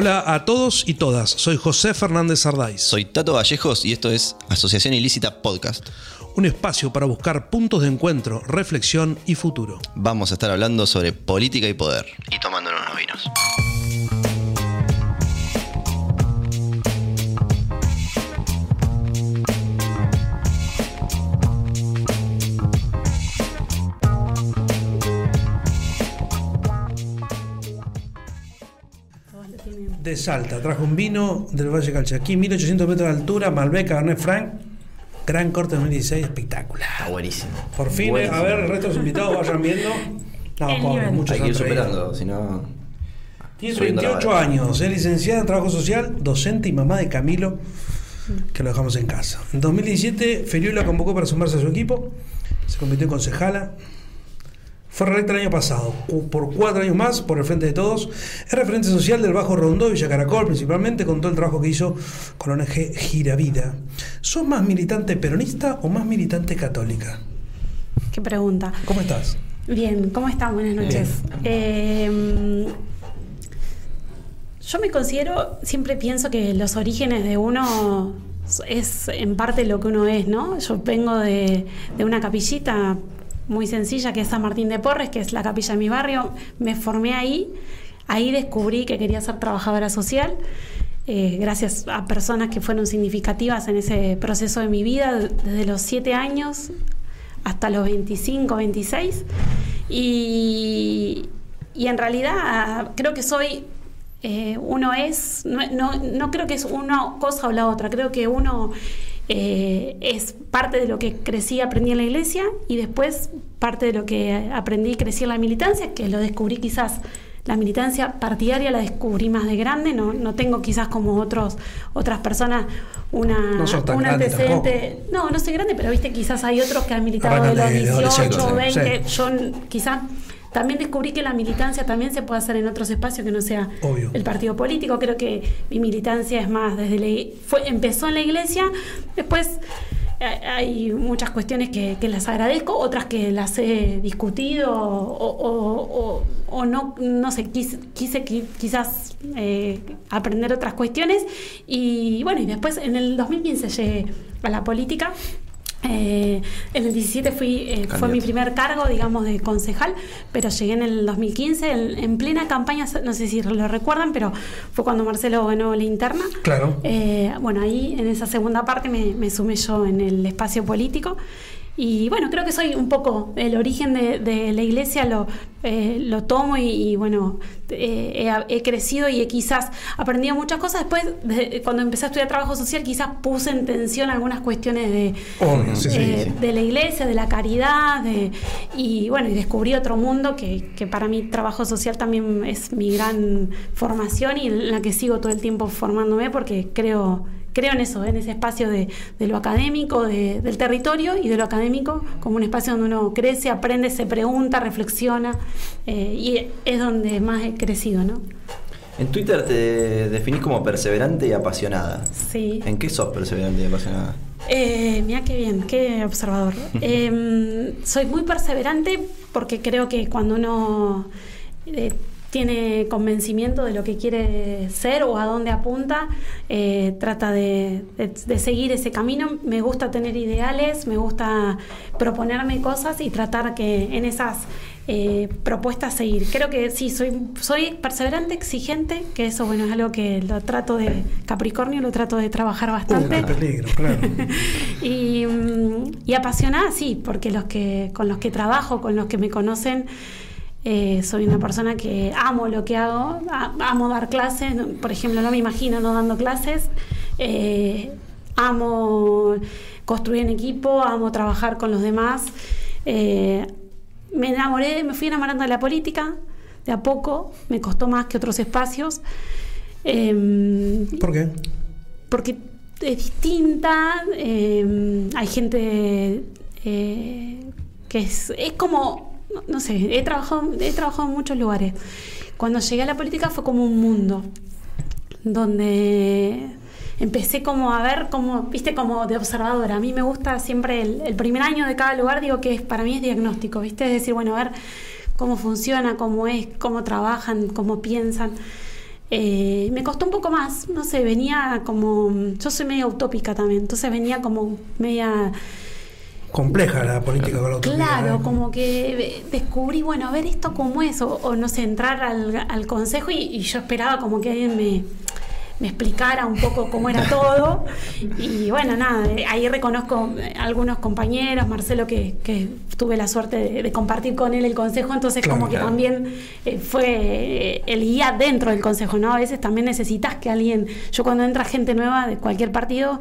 Hola a todos y todas, soy José Fernández Sardáis. Soy Tato Vallejos y esto es Asociación Ilícita Podcast. Un espacio para buscar puntos de encuentro, reflexión y futuro. Vamos a estar hablando sobre política y poder. Y tomándonos unos vinos. De Salta, trajo un vino del Valle Calchaquí, 1800 metros de altura, Malbec, Cabernet Franc. Gran corte 2016, espectacular. Está buenísimo. Por fin, eh, Buenísimo. a ver, el resto de los invitados vayan viendo. No, pobre, muchos Hay que ir superando, si no. Tiene subiendo la 28 vara. años, es licenciada en Trabajo Social, docente y mamá de Camilo, que lo dejamos en casa. En 2017, Feliu la convocó para sumarse a su equipo, se convirtió en concejala. Fue reelecta el año pasado, por cuatro años más, por el Frente de Todos. Es referente social del Bajo Rondó y Villa Caracol, principalmente con todo el trabajo que hizo con la ONG Giravida. ¿Sos más militante peronista o más militante católica? Qué pregunta. ¿Cómo estás? Bien, ¿cómo están? Buenas noches. Eh, yo me considero, siempre pienso que los orígenes de uno es en parte lo que uno es, ¿no? Yo vengo de, de una capillita muy sencilla que es San Martín de Porres, que es la capilla de mi barrio. Me formé ahí, ahí descubrí que quería ser trabajadora social. eh, gracias a personas que fueron significativas en ese proceso de mi vida, desde los siete años hasta los 25, 26. Y, y en realidad creo que soy, eh, uno es, no, no, no creo que es una cosa o la otra, creo que uno eh, es parte de lo que crecí y aprendí en la iglesia y después parte de lo que aprendí y crecí en la militancia, que lo descubrí quizás. La militancia partidaria la descubrí más de grande, no, no tengo quizás como otros, otras personas una, No un antecedente. No, no soy grande, pero viste, quizás hay otros que han militado de los Arrancan de 18, adolescentes, 20. sí. Yo quizás también descubrí que la militancia también se puede hacer en otros espacios que no sea Obvio. el partido político. Creo que mi militancia es más desde la, fue empezó en la iglesia, después eh, hay muchas cuestiones que, que las agradezco, otras que las he discutido o, o- o- o no, no sé, quise, quise qui- quizás eh, aprender otras cuestiones y bueno, y después en el 2015 llegué a la política. Eh, en el 17 fui, eh, fue mi primer cargo, digamos, de concejal, pero llegué en el 2015, en, en plena campaña, no sé si lo recuerdan, pero fue cuando Marcelo ganó la interna. Claro. Eh, bueno, ahí en esa segunda parte me, me sumé yo en el espacio político. Y bueno, creo que soy un poco el origen de, de la iglesia, lo, eh, lo tomo y, y, bueno, eh, he, he crecido y he quizás aprendido muchas cosas. Después, de- cuando empecé a estudiar trabajo social, quizás puse en tensión algunas cuestiones de, Obvio, sí, sí. eh, de la iglesia, de la caridad, de, y bueno, y descubrí otro mundo que, que para mí trabajo social también es mi gran formación y en la que sigo todo el tiempo formándome porque creo, creo en eso, en ese espacio de, de lo académico, de- del territorio y de lo académico como un espacio donde uno crece, aprende, se pregunta, reflexiona eh, y es donde más he crecido, ¿no? En Twitter te definís como perseverante y apasionada. Sí. ¿En qué sos perseverante y apasionada? Eh, mira qué bien, qué observador. Eh, soy muy perseverante porque creo que cuando uno eh, tiene convencimiento de lo que quiere ser o a dónde apunta, eh, trata de, de- de seguir ese camino. Me gusta tener ideales, me gusta proponerme cosas y tratar que en esas eh, propuestas seguir. Creo que sí, soy, soy perseverante, exigente, que eso bueno es algo que lo trato de Capricornio, lo trato de trabajar bastante. qué peligro, claro. y, mm, y apasionada, sí, porque los que con los que trabajo, con los que me conocen, eh, soy una persona que amo lo que hago, a- amo dar clases, por ejemplo, no me imagino no dando clases, eh, amo construir en equipo, amo trabajar con los demás. eh, me enamoré, me fui enamorando de la política, de a poco, me costó más que otros espacios. ¿Por qué? porque es distinta, eh, hay gente que es, es como, no, sé, he trabajado, he trabajado en muchos lugares. Cuando llegué a la política fue como un mundo, donde empecé como a ver como, viste, como de observadora. A mí me gusta siempre el, primer año de cada lugar, digo que es, para mí es diagnóstico, viste, es decir, bueno, a ver cómo funciona, cómo es, cómo trabajan, cómo piensan. Eh, me costó un poco más, no sé, venía como, yo soy media utópica también, entonces venía como media Compleja la política con la Claro, ¿eh? como que descubrí, bueno, a ver esto cómo es, o, o no sé, entrar al, al consejo y, y yo esperaba como que alguien me, me explicara un poco cómo era todo. Y bueno, nada, eh, ahí reconozco eh, algunos compañeros, Marcelo, que, que tuve la suerte de, de compartir con él el consejo, entonces Claro, como que claro. también eh, fue el guía dentro del consejo, ¿no? A veces también necesitas que alguien, yo cuando entra gente nueva de cualquier partido,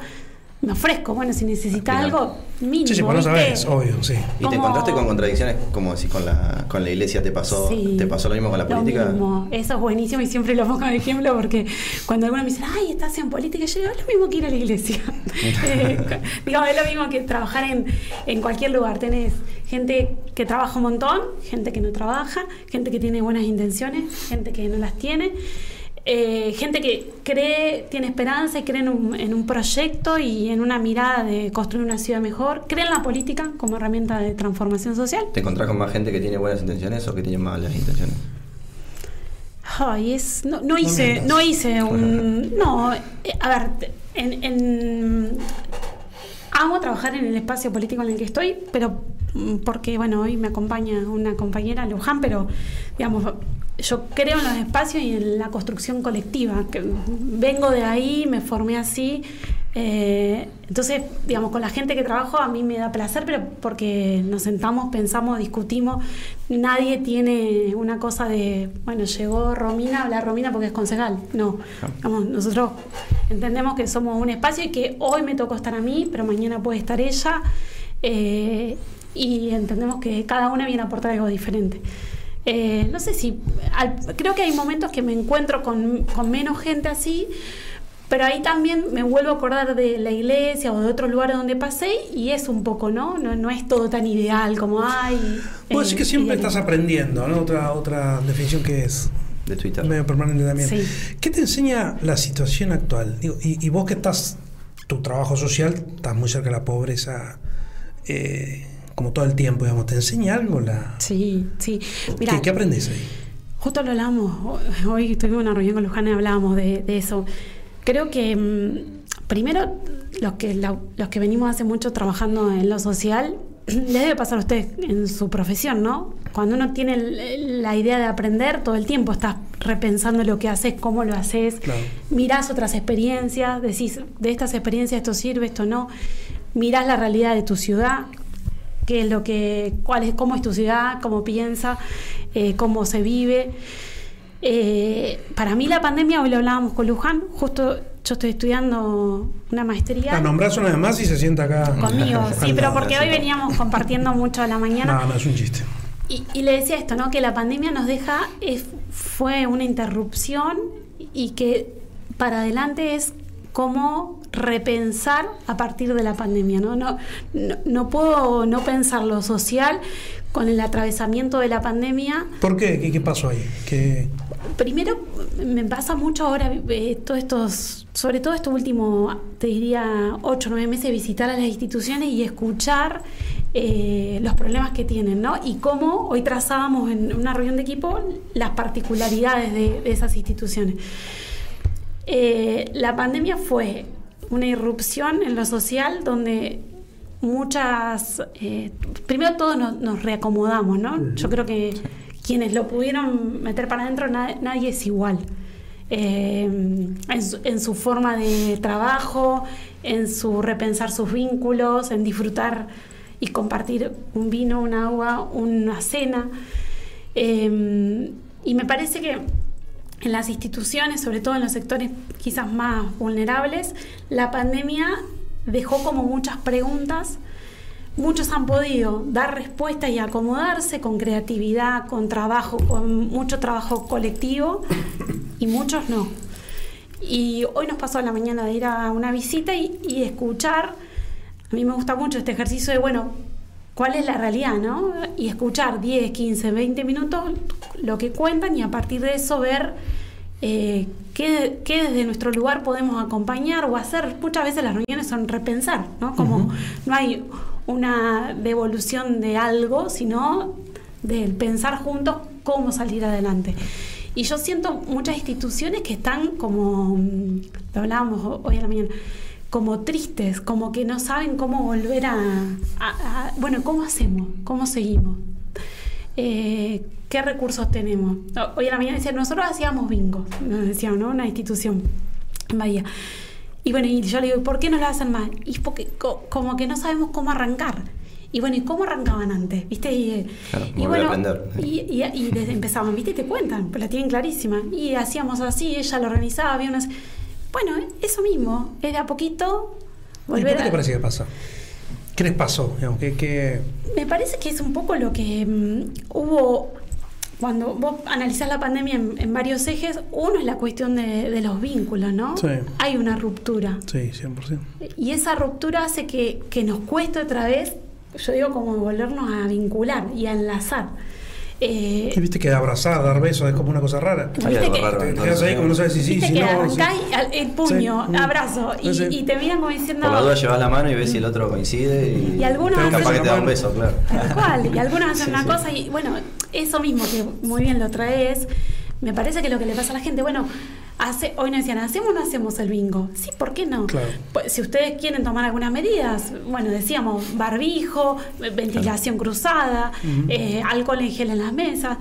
me ofrezco, bueno, si necesitas Bien. algo mínimo. Sí, sí, pues no sabes, obvio, sí. ¿Y te encontraste con contradicciones como si con la, con la iglesia te pasó, Sí. te pasó lo mismo con la Lo política? mismo. Eso es buenísimo y siempre lo pongo de ejemplo porque cuando algunos me dicen, ay, estás en política, yo digo, es lo mismo que ir a la iglesia. Eh, digamos, es lo mismo que trabajar en, en cualquier lugar. Tenés gente que trabaja un montón, gente que no trabaja, gente que tiene buenas intenciones, gente que no las tiene. Eh, gente que cree, tiene esperanza y cree en un, en un proyecto y en una mirada de construir una ciudad mejor, cree en la política como herramienta de transformación social. ¿Te encontrás con más gente que tiene buenas intenciones o que tiene malas intenciones? Ay, es, no, no hice, no hice un, no, eh, a ver, en, en- amo trabajar en el espacio político en el que estoy, pero mm, porque bueno, hoy me acompaña una compañera Luján, pero digamos, yo creo en los espacios y en la construcción colectiva, que vengo de ahí, me formé así, eh, entonces, digamos, con la gente que trabajo a mí me da placer, pero porque nos sentamos, pensamos, discutimos. Nadie tiene una cosa de, bueno, llegó Romina, habla Romina porque es concejal. No, Digamos, nosotros entendemos que somos un espacio y que hoy me tocó estar a mí, pero mañana puede estar ella. eh, y entendemos que cada una viene a aportar algo diferente. Eh, no sé si, al- creo que hay momentos que me encuentro con, con menos gente así, pero ahí también me vuelvo a acordar de la iglesia o de otros lugares donde pasé y es un poco, ¿no? No, no es todo tan ideal como hay. Vos decís que siempre estás aprendiendo, ¿no? Otra, otra definición que es De Twitter. medio permanente también. Sí. ¿Qué te enseña la situación actual? Digo, y, y vos que estás, tu trabajo social, estás muy cerca de la pobreza, eh, como todo el tiempo, digamos, ¿te enseña algo la... Sí, sí. Mira, ¿Qué, qué aprendes ahí? Justo lo hablamos, hoy tuvimos una reunión con Luján y hablábamos de, de eso. Creo que mm, primero los que, la- los que venimos hace mucho trabajando en lo social, les debe pasar a ustedes en su profesión, ¿no? Cuando uno tiene la idea de aprender, todo el tiempo estás repensando lo que haces, cómo lo haces, Claro. mirás otras experiencias, decís, de estas experiencias esto sirve, esto no, mirás la realidad de tu ciudad, qué es lo que, cuál es, cómo es tu ciudad, cómo piensa, eh, cómo se vive. Eh, para mí la pandemia, hoy lo hablábamos con Luján, justo yo estoy estudiando una maestría La nombrás una vez más y se sienta acá. conmigo, sí, pero porque hoy veníamos compartiendo mucho a la mañana. No, no, es un chiste. Y, y le decía esto, ¿no? Que la pandemia nos deja, es- fue una interrupción y que para adelante es cómo repensar a partir de la pandemia, ¿no? No, no, no puedo no pensar lo social con el atravesamiento de la pandemia. ¿Por qué? ¿Qué, qué pasó ahí? ¿Qué... Primero, me pasa mucho ahora, eh, todos estos, sobre todo estos últimos, te diría, ocho o nueve meses, visitar a las instituciones y escuchar eh, los problemas que tienen, ¿no? Y cómo hoy trazábamos en una reunión de equipo las particularidades de, de esas instituciones. Eh, la pandemia fue una irrupción en lo social donde muchas, eh, primero todos nos, nos reacomodamos, ¿no? Yo creo que quienes lo pudieron meter para adentro, na- nadie es igual. Eh, en, su, en su forma de trabajo, en su repensar sus vínculos, en disfrutar y compartir un vino, un agua, una cena. Eh, y me parece que en las instituciones, sobre todo en los sectores quizás más vulnerables, la pandemia dejó como muchas preguntas. Muchos han podido dar respuestas y acomodarse con creatividad, con trabajo, con mucho trabajo colectivo y muchos no. Y hoy nos pasó la mañana de ir a una visita y, y escuchar, a mí me gusta mucho este ejercicio de, bueno, ¿cuál es la realidad, no? Y escuchar 10, 15, 20 minutos lo que cuentan y a partir de eso ver eh, qué, qué desde nuestro lugar podemos acompañar o hacer. Muchas veces las reuniones son repensar, ¿no? Como no hay una devolución de algo, sino del pensar juntos cómo salir adelante. Y yo siento muchas instituciones que están como, mm, lo hablábamos ho- hoy a la mañana, como tristes, como que no saben cómo volver a, a- a- bueno, ¿cómo hacemos? ¿Cómo seguimos? Eh, ¿Qué recursos tenemos? Hoy a la mañana decían, nosotros hacíamos bingo, nos decían, ¿no? Una institución en Bahía. Y bueno, y yo le digo, ¿y por qué no lo hacen más? Y porque co- como que no sabemos cómo arrancar. Y bueno, ¿y cómo arrancaban antes? ¿Viste? Y, eh, Claro, y a bueno, y, y, y desde empezaban, ¿viste? Te cuentan, pues la tienen clarísima. Y hacíamos así, ella lo organizaba, había unas... Bueno, eso mismo, es de a poquito ¿Y por volver qué te parece que pasa? ¿Qué les pasó? Digamos, ¿qué- qué- Me parece que es un poco lo que mm, hubo cuando vos analizás la pandemia en, en varios ejes. Uno es la cuestión de, de los vínculos, ¿no? Sí. Hay una ruptura. Sí, 100%. Y esa ruptura hace que, que nos cueste otra vez, yo digo, como volvernos a vincular y a enlazar. Eh, Y viste que abrazar, dar besos es como una cosa rara. Viste que- raro. Te quedas ahí como no sabes si sí, si que no. arrancás el puño, Sí. abrazo, y, Sí. y te miran como diciendo... Por la duda llevas la mano y ves si el otro coincide y, Y algunos capaz hacen- que te da un beso, claro. Tal cual, y algunos hacen Sí, una sí. cosa y bueno, eso mismo que muy bien lo traes, me parece que lo que le pasa a la gente, bueno, hace, hoy nos decían, ¿hacemos o no hacemos el bingo? Sí, ¿por qué no? Claro. Pues, si ustedes quieren tomar algunas medidas, bueno, decíamos barbijo, ventilación cruzada, eh, alcohol en gel en las mesas.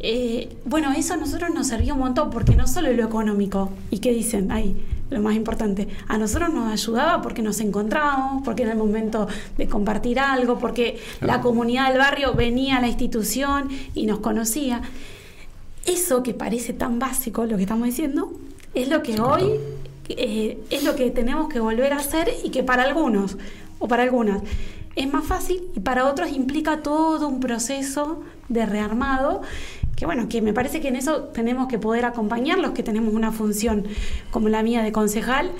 eh, bueno, eso a nosotros nos sirvió un montón, porque no solo lo económico, y qué dicen ahí, lo más importante, a nosotros nos ayudaba porque nos encontrábamos, porque era el momento de compartir algo, porque la comunidad del barrio venía a la institución y nos conocía. Eso que parece tan básico, lo que estamos diciendo, es lo que hoy eh, es lo que tenemos que volver a hacer y que para algunos o para algunas es más fácil y para otros implica todo un proceso de rearmado que bueno, que me parece que en eso tenemos que poder acompañar los que tenemos una función como la mía de concejal.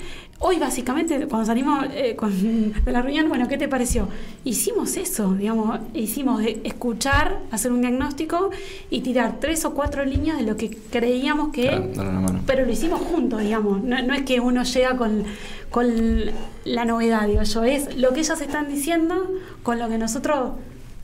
Hoy básicamente cuando salimos eh, con- de la reunión, bueno, ¿qué te pareció? Hicimos eso, digamos, hicimos escuchar, hacer un diagnóstico y tirar tres o cuatro líneas de lo que creíamos que Claro, mano. pero lo hicimos juntos, digamos. No, no es que uno llega con, con la novedad, digo yo. Es lo que ellos están diciendo con lo que nosotros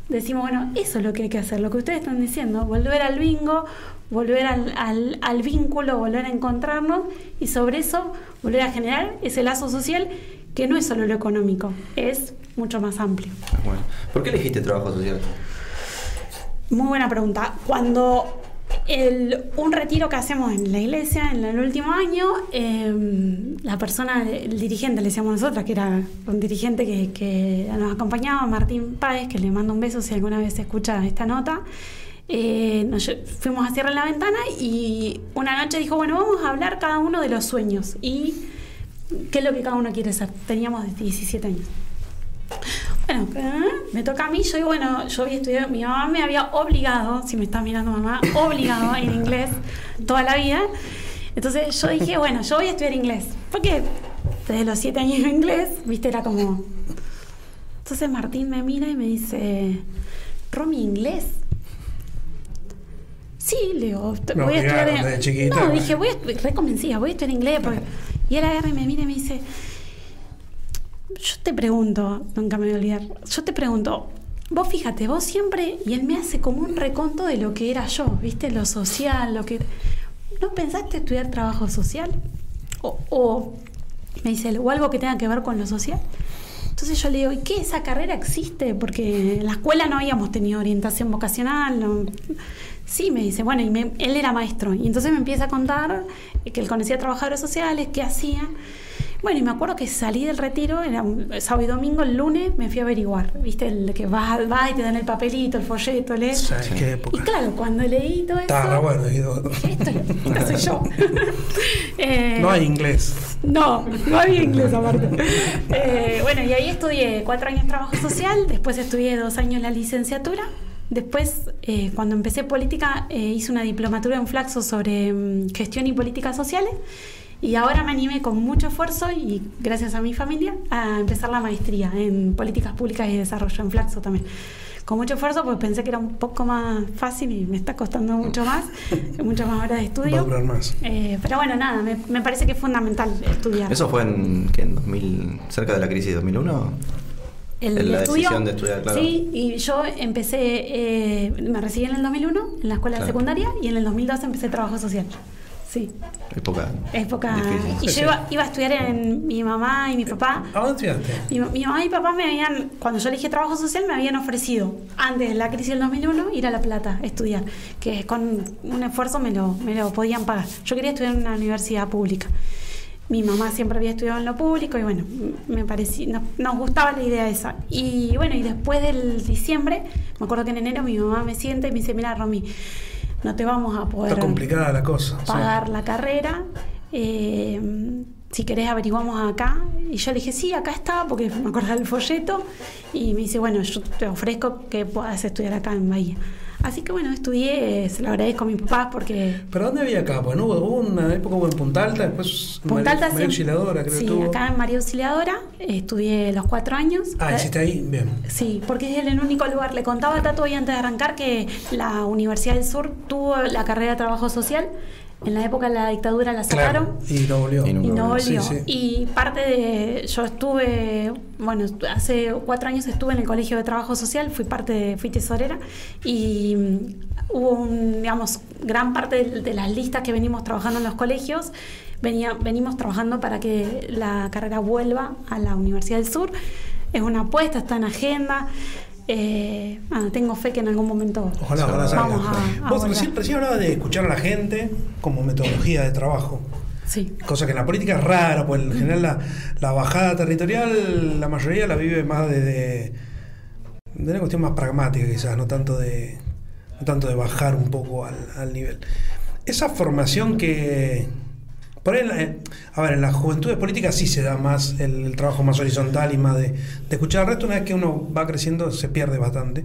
decimos, bueno, eso es lo que hay que hacer, lo que ustedes están diciendo. Volver al bingo, volver al, al, al vínculo, volver a encontrarnos y sobre eso volver a generar ese lazo social que no es solo lo económico, es mucho más amplio. Bueno. ¿Por qué elegiste trabajo social? Muy buena pregunta. Cuando un retiro que hacemos en la iglesia en el último año, eh, la persona, el dirigente, le decíamos nosotras, que era un dirigente que, nos acompañaba, Martín Páez, que le mando un beso si alguna vez escucha esta nota. eh, nos fuimos a cierrar la ventana y una noche dijo, bueno, vamos a hablar cada uno de los sueños y qué es lo que cada uno quiere ser. Teníamos 17 años. Bueno, me toca a mí, yo digo, bueno, yo había estudiado, mi mamá me había obligado, si me está mirando mamá, obligado en inglés toda la vida. Entonces yo dije, bueno, yo voy a estudiar inglés. Porque desde los siete años en inglés, viste, era como... Entonces Martín me mira y me dice, Romy, inglés. Sí, le digo, voy a estudiar... chiquita. No, dije, voy a estu- re convencida, voy a estudiar inglés. porque- Y él agarra y me mira y me dice, yo te pregunto, nunca me voy a olvidar, yo te pregunto, vos fíjate, vos siempre, y él me hace como un reconto de lo que era yo, ¿viste? Lo social, lo que... ¿No pensaste estudiar trabajo social? O, o me dice, o algo que tenga que ver con lo social. Entonces yo le digo, ¿y qué? ¿Esa carrera existe? Porque en la escuela no habíamos tenido orientación vocacional. Sí, me dice, bueno, y él era maestro. Y entonces me empieza a contar que él conocía trabajadores sociales, qué hacía. Bueno, y me acuerdo que salí del retiro, era un sábado y domingo, el lunes me fui a averiguar. ¿Viste? El que vas, vas y te dan el papelito, el folleto, lees. ¿Sabes qué Y época? claro, cuando leí todo eso. Está re bueno. digo, Esto, esto soy yo. Eh, No hay inglés. no, no había inglés aparte. Eh, bueno, y ahí estudié cuatro años trabajo social, después estudié dos años la licenciatura. Después, eh, cuando empecé política, eh, hice una diplomatura en Flaxo sobre mm, gestión y políticas sociales. Y ahora me animé con mucho esfuerzo y gracias a mi familia a empezar la maestría en políticas públicas y desarrollo en Flaxo también. Con mucho esfuerzo, pues pensé que era un poco más fácil y me está costando mucho más, muchas más horas de Va a estudio. durar más. Eh, pero bueno, nada, me, me parece que es fundamental estudiar. ¿Eso fue en, ¿qué, en 2000, cerca de la crisis de 2001? el La estudio. decisión de estudiar, claro. Sí, y yo empecé, eh, me recibí en el 2001 en la escuela Claro. secundaria y en el 2002 empecé trabajo social. Sí, Época. época. difícil. Y Sí, yo iba, iba a estudiar en mi mamá y mi papá. ¿A dónde estudiaste? Mi, mi mamá y mi papá me habían, cuando yo elegí trabajo social, me habían ofrecido, antes de la crisis del 2001, ir a La Plata a estudiar, que con un esfuerzo me lo, me lo podían pagar. Yo quería estudiar en una universidad pública. Mi mamá siempre había estudiado en lo público y bueno, me parecía, no- nos gustaba la idea esa. Y bueno, y después del diciembre, me acuerdo que en enero mi mamá me sienta y me dice, mira Romy, no te vamos a poder Está complicada la cosa. sí. pagar la carrera. eh, si querés averiguamos acá. Y yo le dije, sí, acá está, porque me acordaba del folleto. Y me dice, bueno, yo te ofrezco que puedas estudiar acá en Bahía. Así que bueno, estudié, se lo agradezco a mis papás porque... ¿Pero dónde había acá? Pues no hubo, una época en Punta Alta, después Punta Alta María, siempre- Auxiliadora, creo Sí, tuvo. acá en María Auxiliadora eh, estudié los cuatro años. Ah, hiciste ahí, bien. Sí, porque es el único lugar. Le contaba a Tato hoy antes de arrancar que la Universidad del Sur tuvo la carrera de trabajo social. En la época de la dictadura la sacaron. Claro, y no volvió. Y y nunca no volvió. Sí, sí. Y parte de. Yo estuve. Bueno, hace cuatro años estuve en el Colegio de Trabajo Social, fui parte de, fui tesorera y mm, hubo un, digamos, gran parte de, de las listas que venimos trabajando en los colegios. Venía, venimos trabajando para que la carrera vuelva a la Universidad del Sur. Es una apuesta, está en agenda. Eh, nada, tengo fe que en algún momento Ojalá, ojalá salga. vamos a, a Vos recién, recién hablabas de escuchar a la gente como metodología de trabajo. Sí. Cosa que en la política es raro, pues en general la, la bajada territorial, la mayoría la vive más desde de una cuestión más pragmática quizás, no tanto de no tanto de bajar un poco al, al nivel. Esa formación que por ahí, a ver, en las juventudes políticas sí se da más el, trabajo más horizontal y más de, escuchar al resto. Una vez que uno va creciendo se pierde bastante,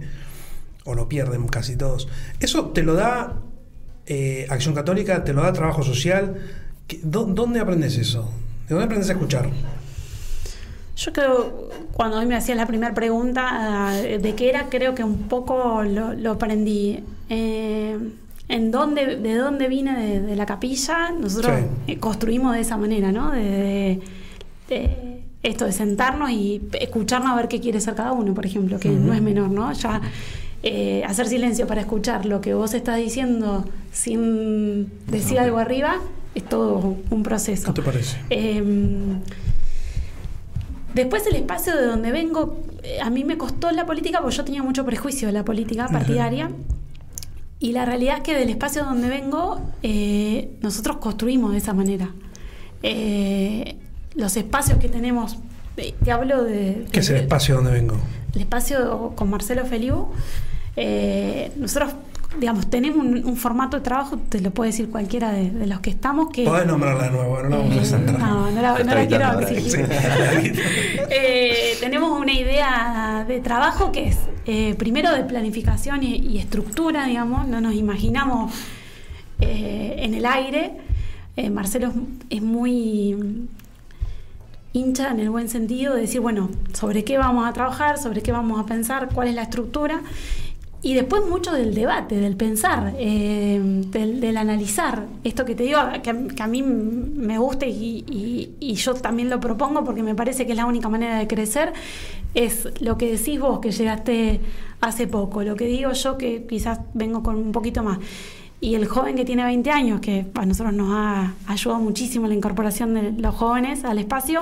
o lo pierden casi todos. ¿Eso te lo da eh, Acción Católica? ¿Te lo da Trabajo Social? ¿Qué- dó- ¿Dónde aprendes eso? ¿De dónde aprendes a escuchar? Yo creo, cuando hoy me hacías la primera pregunta ah, de qué era, creo que un poco lo, lo aprendí. Eh, en dónde, de dónde vine de, de la capilla, nosotros Sí. eh, construimos de esa manera, ¿no? De, esto de sentarnos y escucharnos a ver qué quiere ser cada uno, por ejemplo, que no es menor, ¿no? Ya eh, hacer silencio para escuchar lo que vos estás diciendo sin decir algo arriba es todo un proceso. ¿Qué te parece? Eh, después el espacio de donde vengo, eh, a mí me costó la política porque yo tenía mucho prejuicio de la política partidaria. Y la realidad es que del espacio donde vengo, eh, nosotros construimos de esa manera. Eh, los espacios que tenemos, eh, te hablo de... ¿Qué es el espacio donde vengo? El espacio con Marcelo Feliu, eh, nosotros, digamos, tenemos un, un formato de trabajo, te lo puede decir cualquiera de, de los que estamos, que... Podés nombrarla de nuevo, no la vamos a Eh, centrar. No, no la, Está no la quiero exigir. Sí. Eh, tenemos una idea de trabajo que es eh, primero de planificación y, y estructura, digamos, no nos imaginamos eh, en el aire. Eh, Marcelo es, es muy hincha en el buen sentido de decir, bueno, sobre qué vamos a trabajar, sobre qué vamos a pensar, cuál es la estructura. Y después mucho del debate, del pensar, eh, del, del analizar. Esto que te digo, que, que a mí me gusta y, y- y yo también lo propongo porque me parece que es la única manera de crecer, es lo que decís vos que llegaste hace poco, lo que digo yo que quizás vengo con un poquito más. Y el joven que tiene 20 años, que a nosotros nos ha ayudado muchísimo la incorporación de los jóvenes al espacio,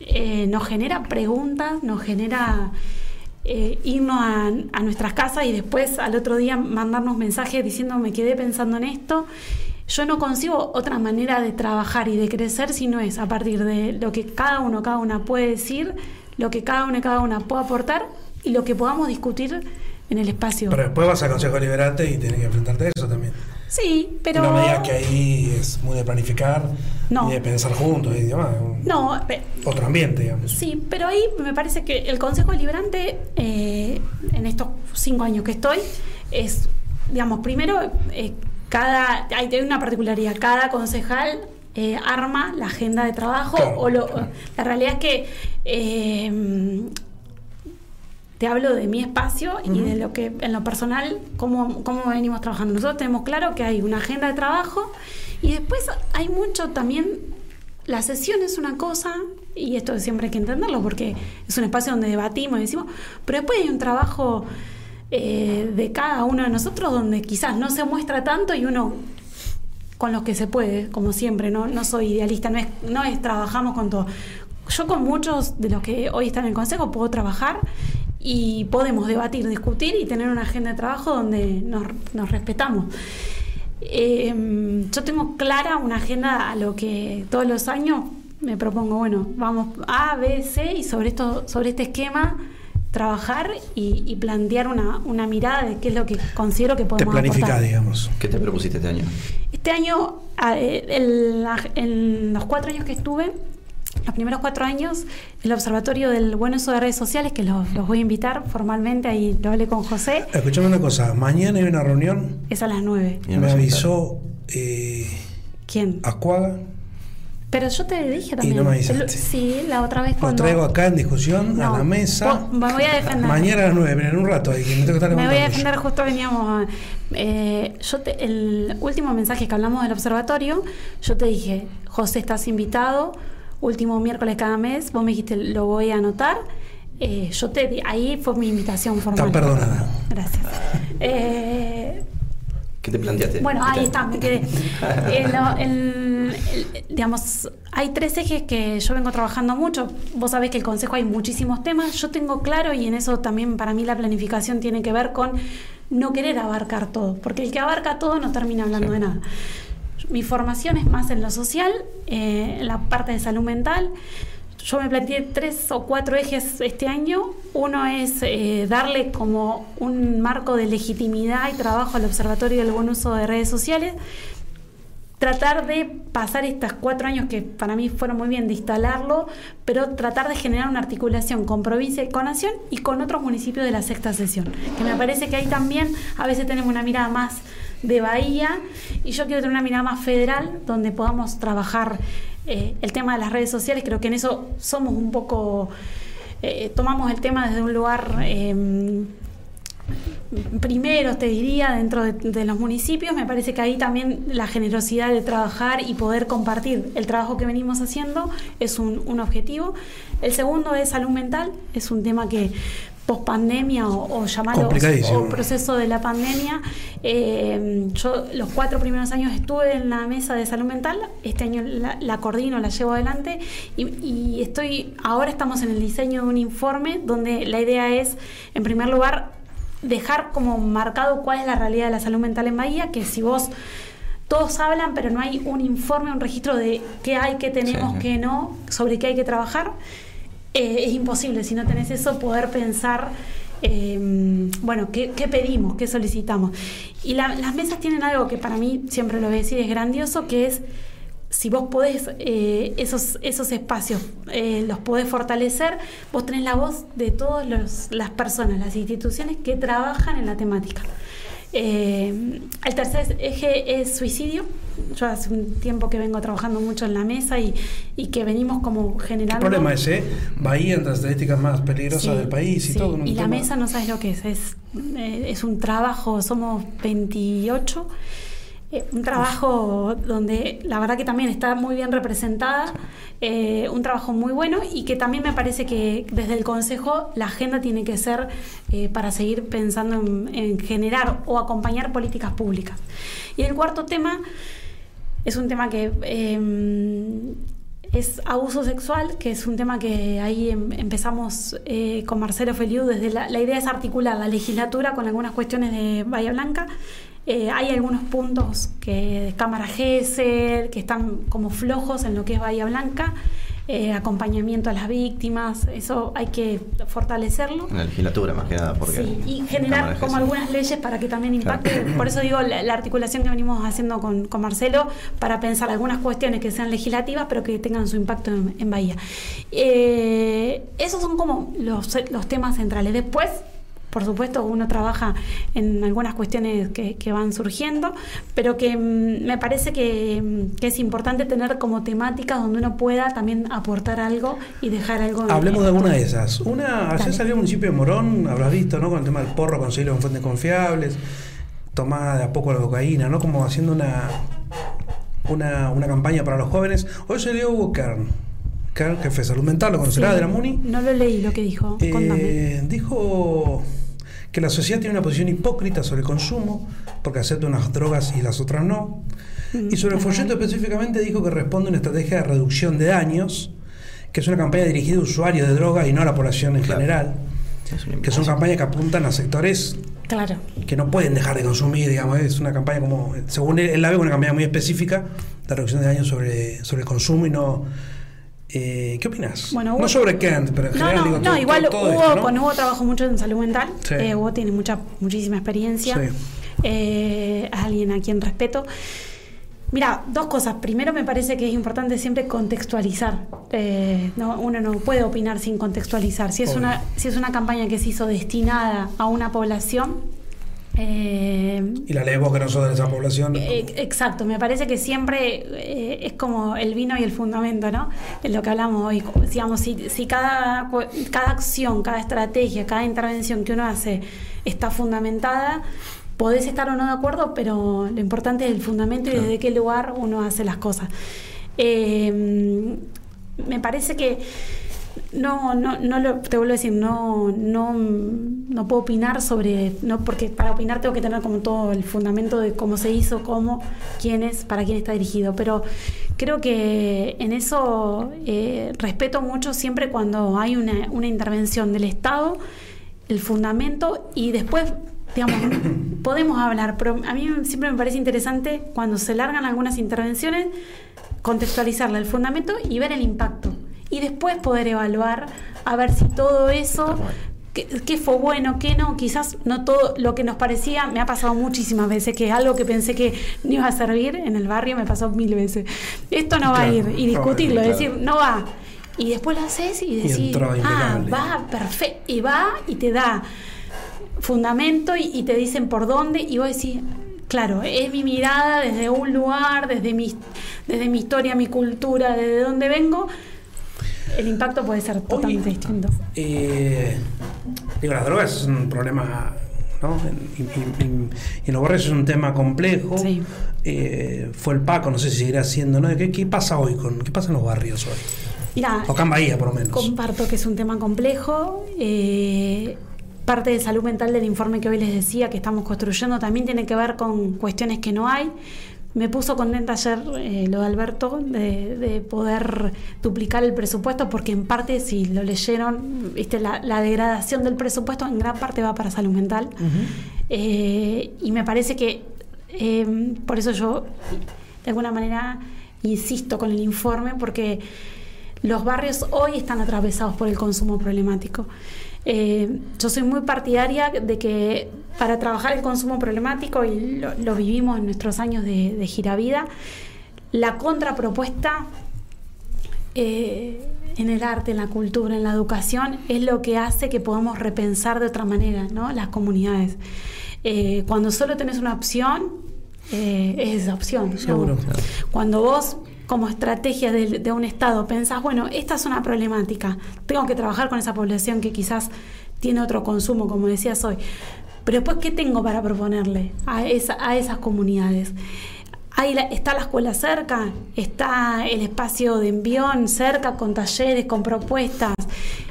eh, nos genera preguntas, nos genera eh, irnos a, a nuestras casas y después al otro día mandarnos mensajes diciendo me quedé pensando en esto. Yo no consigo otra manera de trabajar y de crecer si no es a partir de lo que cada uno, cada una puede decir, lo que cada uno y cada una puede aportar y lo que podamos discutir en el espacio. Pero después vas al Consejo Liberante y tienes que enfrentarte a eso también. Sí, pero... No me digas que ahí es muy de planificar No. y de pensar juntos y demás. No, Otro ambiente, digamos. Sí, pero ahí me parece que el Consejo Liberante, eh, en estos cinco años que estoy, es, digamos, primero, eh, cada, hay, hay una particularidad, cada concejal eh, arma la agenda de trabajo, Claro, o lo, claro. la realidad es que eh, te hablo de mi espacio y de lo que en lo personal, cómo, cómo venimos trabajando. Nosotros tenemos claro que hay una agenda de trabajo y después hay mucho también la sesión es una cosa, y esto siempre hay que entenderlo porque es un espacio donde debatimos y decimos, pero después hay un trabajo eh, de cada uno de nosotros donde quizás no se muestra tanto y uno con los que se puede, como siempre, no, no soy idealista, no es, no es trabajamos con todo. Yo con muchos de los que hoy están en el consejo puedo trabajar y podemos debatir, discutir y tener una agenda de trabajo donde nos, nos respetamos. Eh, yo tengo clara una agenda a lo que todos los años me propongo, bueno, vamos A, B, C y sobre esto, sobre este esquema trabajar y, y plantear una, una, mirada de qué es lo que considero que podemos Te planificás, aportar. digamos. ¿Qué te propusiste este año? Este año, en el, los cuatro años que estuve, los primeros cuatro años, el Observatorio del Buen Uso de Redes Sociales, que los, los voy a invitar formalmente, ahí lo hablé con José. Escuchame una cosa, mañana hay una reunión. Es a las nueve. Me avisó eh, ¿Quién? Acuaga. Pero yo te dije también. Y no me avisaste. El, sí, la otra vez cuando... Lo traigo acá en discusión no, a la mesa. Me voy a defender. Mañana a las 9, en un rato. Ahí, que me, tengo que estar me voy a defender, justo veníamos... Eh, yo te, el último mensaje que hablamos del observatorio, yo te dije, José, estás invitado, último miércoles cada mes, vos me dijiste, lo voy a anotar. Eh, yo te ahí fue mi invitación formal. Está perdonada. Gracias. Eh, ¿Qué te planteaste? Bueno, ahí está, me quedé. Eh, lo, el, el, digamos, hay tres ejes que yo vengo trabajando mucho. Vos sabés que el Consejo hay muchísimos temas. Yo tengo claro, y en eso también para mí la planificación tiene que ver con no querer abarcar todo, porque el que abarca todo no termina hablando sí. de nada. Mi formación es más en lo social, eh, en la parte de salud mental. Yo me planteé tres o cuatro ejes este año. Uno es eh, darle como un marco de legitimidad y trabajo al Observatorio del Buen Uso de Redes Sociales. Tratar de pasar estos cuatro años que para mí fueron muy bien de instalarlo, pero tratar de generar una articulación con provincia y con nación y con otros municipios de la sexta sesión. Que me parece que ahí también a veces tenemos una mirada más de Bahía y yo quiero tener una mirada más federal donde podamos trabajar eh, el tema de las redes sociales. Creo que en eso somos un poco, eh, tomamos el tema desde un lugar eh, primero, te diría, dentro de, de, los municipios. Me parece que ahí también la generosidad de trabajar y poder compartir el trabajo que venimos haciendo es un, un objetivo. El segundo es salud mental, es un tema que post pandemia o, o llamarlo o proceso de la pandemia. Eh, yo los cuatro primeros años estuve en la mesa de salud mental, este año la, la coordino, la llevo adelante y, y, estoy, ahora estamos en el diseño de un informe donde la idea es, en primer lugar, dejar como marcado cuál es la realidad de la salud mental en Bahía, que si vos todos hablan, pero no hay un informe, un registro de qué hay, qué tenemos, sí, qué no, sobre qué hay que trabajar eh, es imposible si no tenés eso poder pensar eh, bueno, ¿qué, ¿qué, pedimos? ¿Qué solicitamos? Y la, las mesas tienen algo que para mí, siempre lo voy a decir, es grandioso, que es si vos podés eh, esos, esos espacios, eh, los podés fortalecer, vos tenés la voz de todas las personas, las instituciones que trabajan en la temática. Eh, el tercer eje es suicidio. Yo hace un tiempo que vengo trabajando mucho en la mesa y, y que venimos como generando. ¿Qué problema es, eh? Bahía entre las estadísticas más peligrosas sí, del país y sí. todo. Y la mesa no sabes lo que es. Es, eh, es un trabajo, somos 28. Eh, un trabajo donde la verdad que también está muy bien representada, eh, un trabajo muy bueno y que también me parece que desde el Consejo la agenda tiene que ser eh, para seguir pensando en, en, generar o acompañar políticas públicas. Y el cuarto tema es un tema que eh, es abuso sexual, que es un tema que ahí em, empezamos con Marcelo Feliu, desde la, la, idea es articular la legislatura con algunas cuestiones de Bahía Blanca. Eh, hay algunos puntos que Cámara GESEL, que están como flojos en lo que es Bahía Blanca. Eh, acompañamiento a las víctimas, eso hay que fortalecerlo. En la legislatura más que nada, porque... Sí, y generar como algunas leyes para que también impacte, claro. por eso digo la, la, articulación que venimos haciendo con, con, Marcelo, para pensar algunas cuestiones que sean legislativas, pero que tengan su impacto en, en Bahía. Eh, esos son como los, los temas centrales. Después, por supuesto, uno trabaja en algunas cuestiones que, que van surgiendo, pero que mmm, me parece que, mm, que, es importante tener como temáticas donde uno pueda también aportar algo y dejar algo. Hablemos en, de alguna de esas. Una, ayer salió el municipio de Morón, habrás visto, ¿no? Con el tema del porro, conseguirlo con fuentes confiables, tomada de a poco la cocaína, ¿no? Como haciendo una una, una campaña para los jóvenes. Hoy se dio Hugo Kern, Kern, jefe de salud mental, lo conocerá Sí, de la MUNI. No lo leí lo que dijo. Eh, dijo que la sociedad tiene una posición hipócrita sobre el consumo, porque acepta unas drogas y las otras no. Y sobre el Mm, folleto específicamente dijo que responde a una estrategia de reducción de daños, que es una campaña dirigida a usuarios de drogas y no a la población en Claro. general, Es una que son campañas que apuntan a sectores Claro. que no pueden dejar de consumir, digamos, es una campaña como, según él, él la ve una campaña muy específica de reducción de daños sobre, sobre el consumo y no... eh, ¿Qué opinas? Bueno, no sobre Kent, pero en No, general no, digo no, todo- igual todo- todo Hugo, con Hugo trabajo mucho en salud mental. Sí. Eh, Hugo tiene mucha, muchísima experiencia. Sí. Eh, es alguien a quien respeto. Mira, dos cosas. Primero, me parece que es importante siempre contextualizar. Eh, no, uno no puede opinar sin contextualizar. Si es, Obvio. una, si es una campaña que se hizo destinada a una población, eh, Y la vos que no sos de esa población. eh, Exacto, me parece que siempre eh, es como el vino y el fundamento, ¿no? Es lo que hablamos hoy. Digamos, si, si cada, cada acción, cada estrategia, cada intervención que uno hace está fundamentada, podés estar o no de acuerdo, pero lo importante es el fundamento y desde qué lugar uno hace las cosas. Eh, me parece que no, no, no lo, te vuelvo a decir, no, no, no puedo opinar sobre, no, porque para opinar tengo que tener como todo el fundamento de cómo se hizo, cómo, quién es, para quién está dirigido. Pero creo que en eso eh, respeto mucho siempre cuando hay una, intervención del Estado, el fundamento y después digamos, podemos hablar, pero a mí siempre me parece interesante cuando se largan algunas intervenciones, contextualizarla el fundamento y ver el impacto. Y después poder evaluar a ver si todo eso, qué, qué fue bueno, qué no, quizás no todo lo que nos parecía, me ha pasado muchísimas veces, que algo que pensé que no iba a servir en el barrio me pasó mil veces. Esto no va a ir, y discutirlo, claro. decir, no va. Y después lo haces y decís, ah, va, perfecto, y va y te da fundamento y, y te dicen por dónde y vos decís, claro, es mi mirada desde un lugar, desde mi, desde mi historia, mi cultura, desde donde vengo, el impacto puede ser totalmente distinto. Eh, digo, las drogas es un problema, ¿no? Y en los barrios es un tema complejo. Sí. Eh, fue el Paco, no sé si seguirá siendo, ¿no? ¿Qué, qué pasa hoy con, qué pasa en los barrios hoy? Mirá, O acá en Bahía, por lo menos. Comparto que es un tema complejo. eh, parte de salud mental del informe que hoy les decía que estamos construyendo también tiene que ver con cuestiones que no hay. Me puso contenta ayer eh, lo de Alberto de, de poder duplicar el presupuesto porque en parte, si lo leyeron, viste la, la degradación del presupuesto en gran parte va para salud mental. Eh, y me parece que eh, por eso yo de alguna manera insisto con el informe porque los barrios hoy están atravesados por el consumo problemático. Eh, yo soy muy partidaria de que para trabajar el consumo problemático, y lo, lo vivimos en nuestros años de, de giravida, la contrapropuesta eh, en el arte, en la cultura, en la educación, es lo que hace que podamos repensar de otra manera ¿no? las comunidades. Eh, cuando solo tenés una opción, eh, es esa opción. Seguro. Cuando vos, como estrategia de, de un Estado, pensás, bueno, esta es una problemática, tengo que trabajar con esa población que quizás tiene otro consumo, como decías hoy. Pero después, ¿qué tengo para proponerle a, esa- a esas comunidades? Ahí la- está la escuela cerca, está el espacio de envión cerca, con talleres, con propuestas,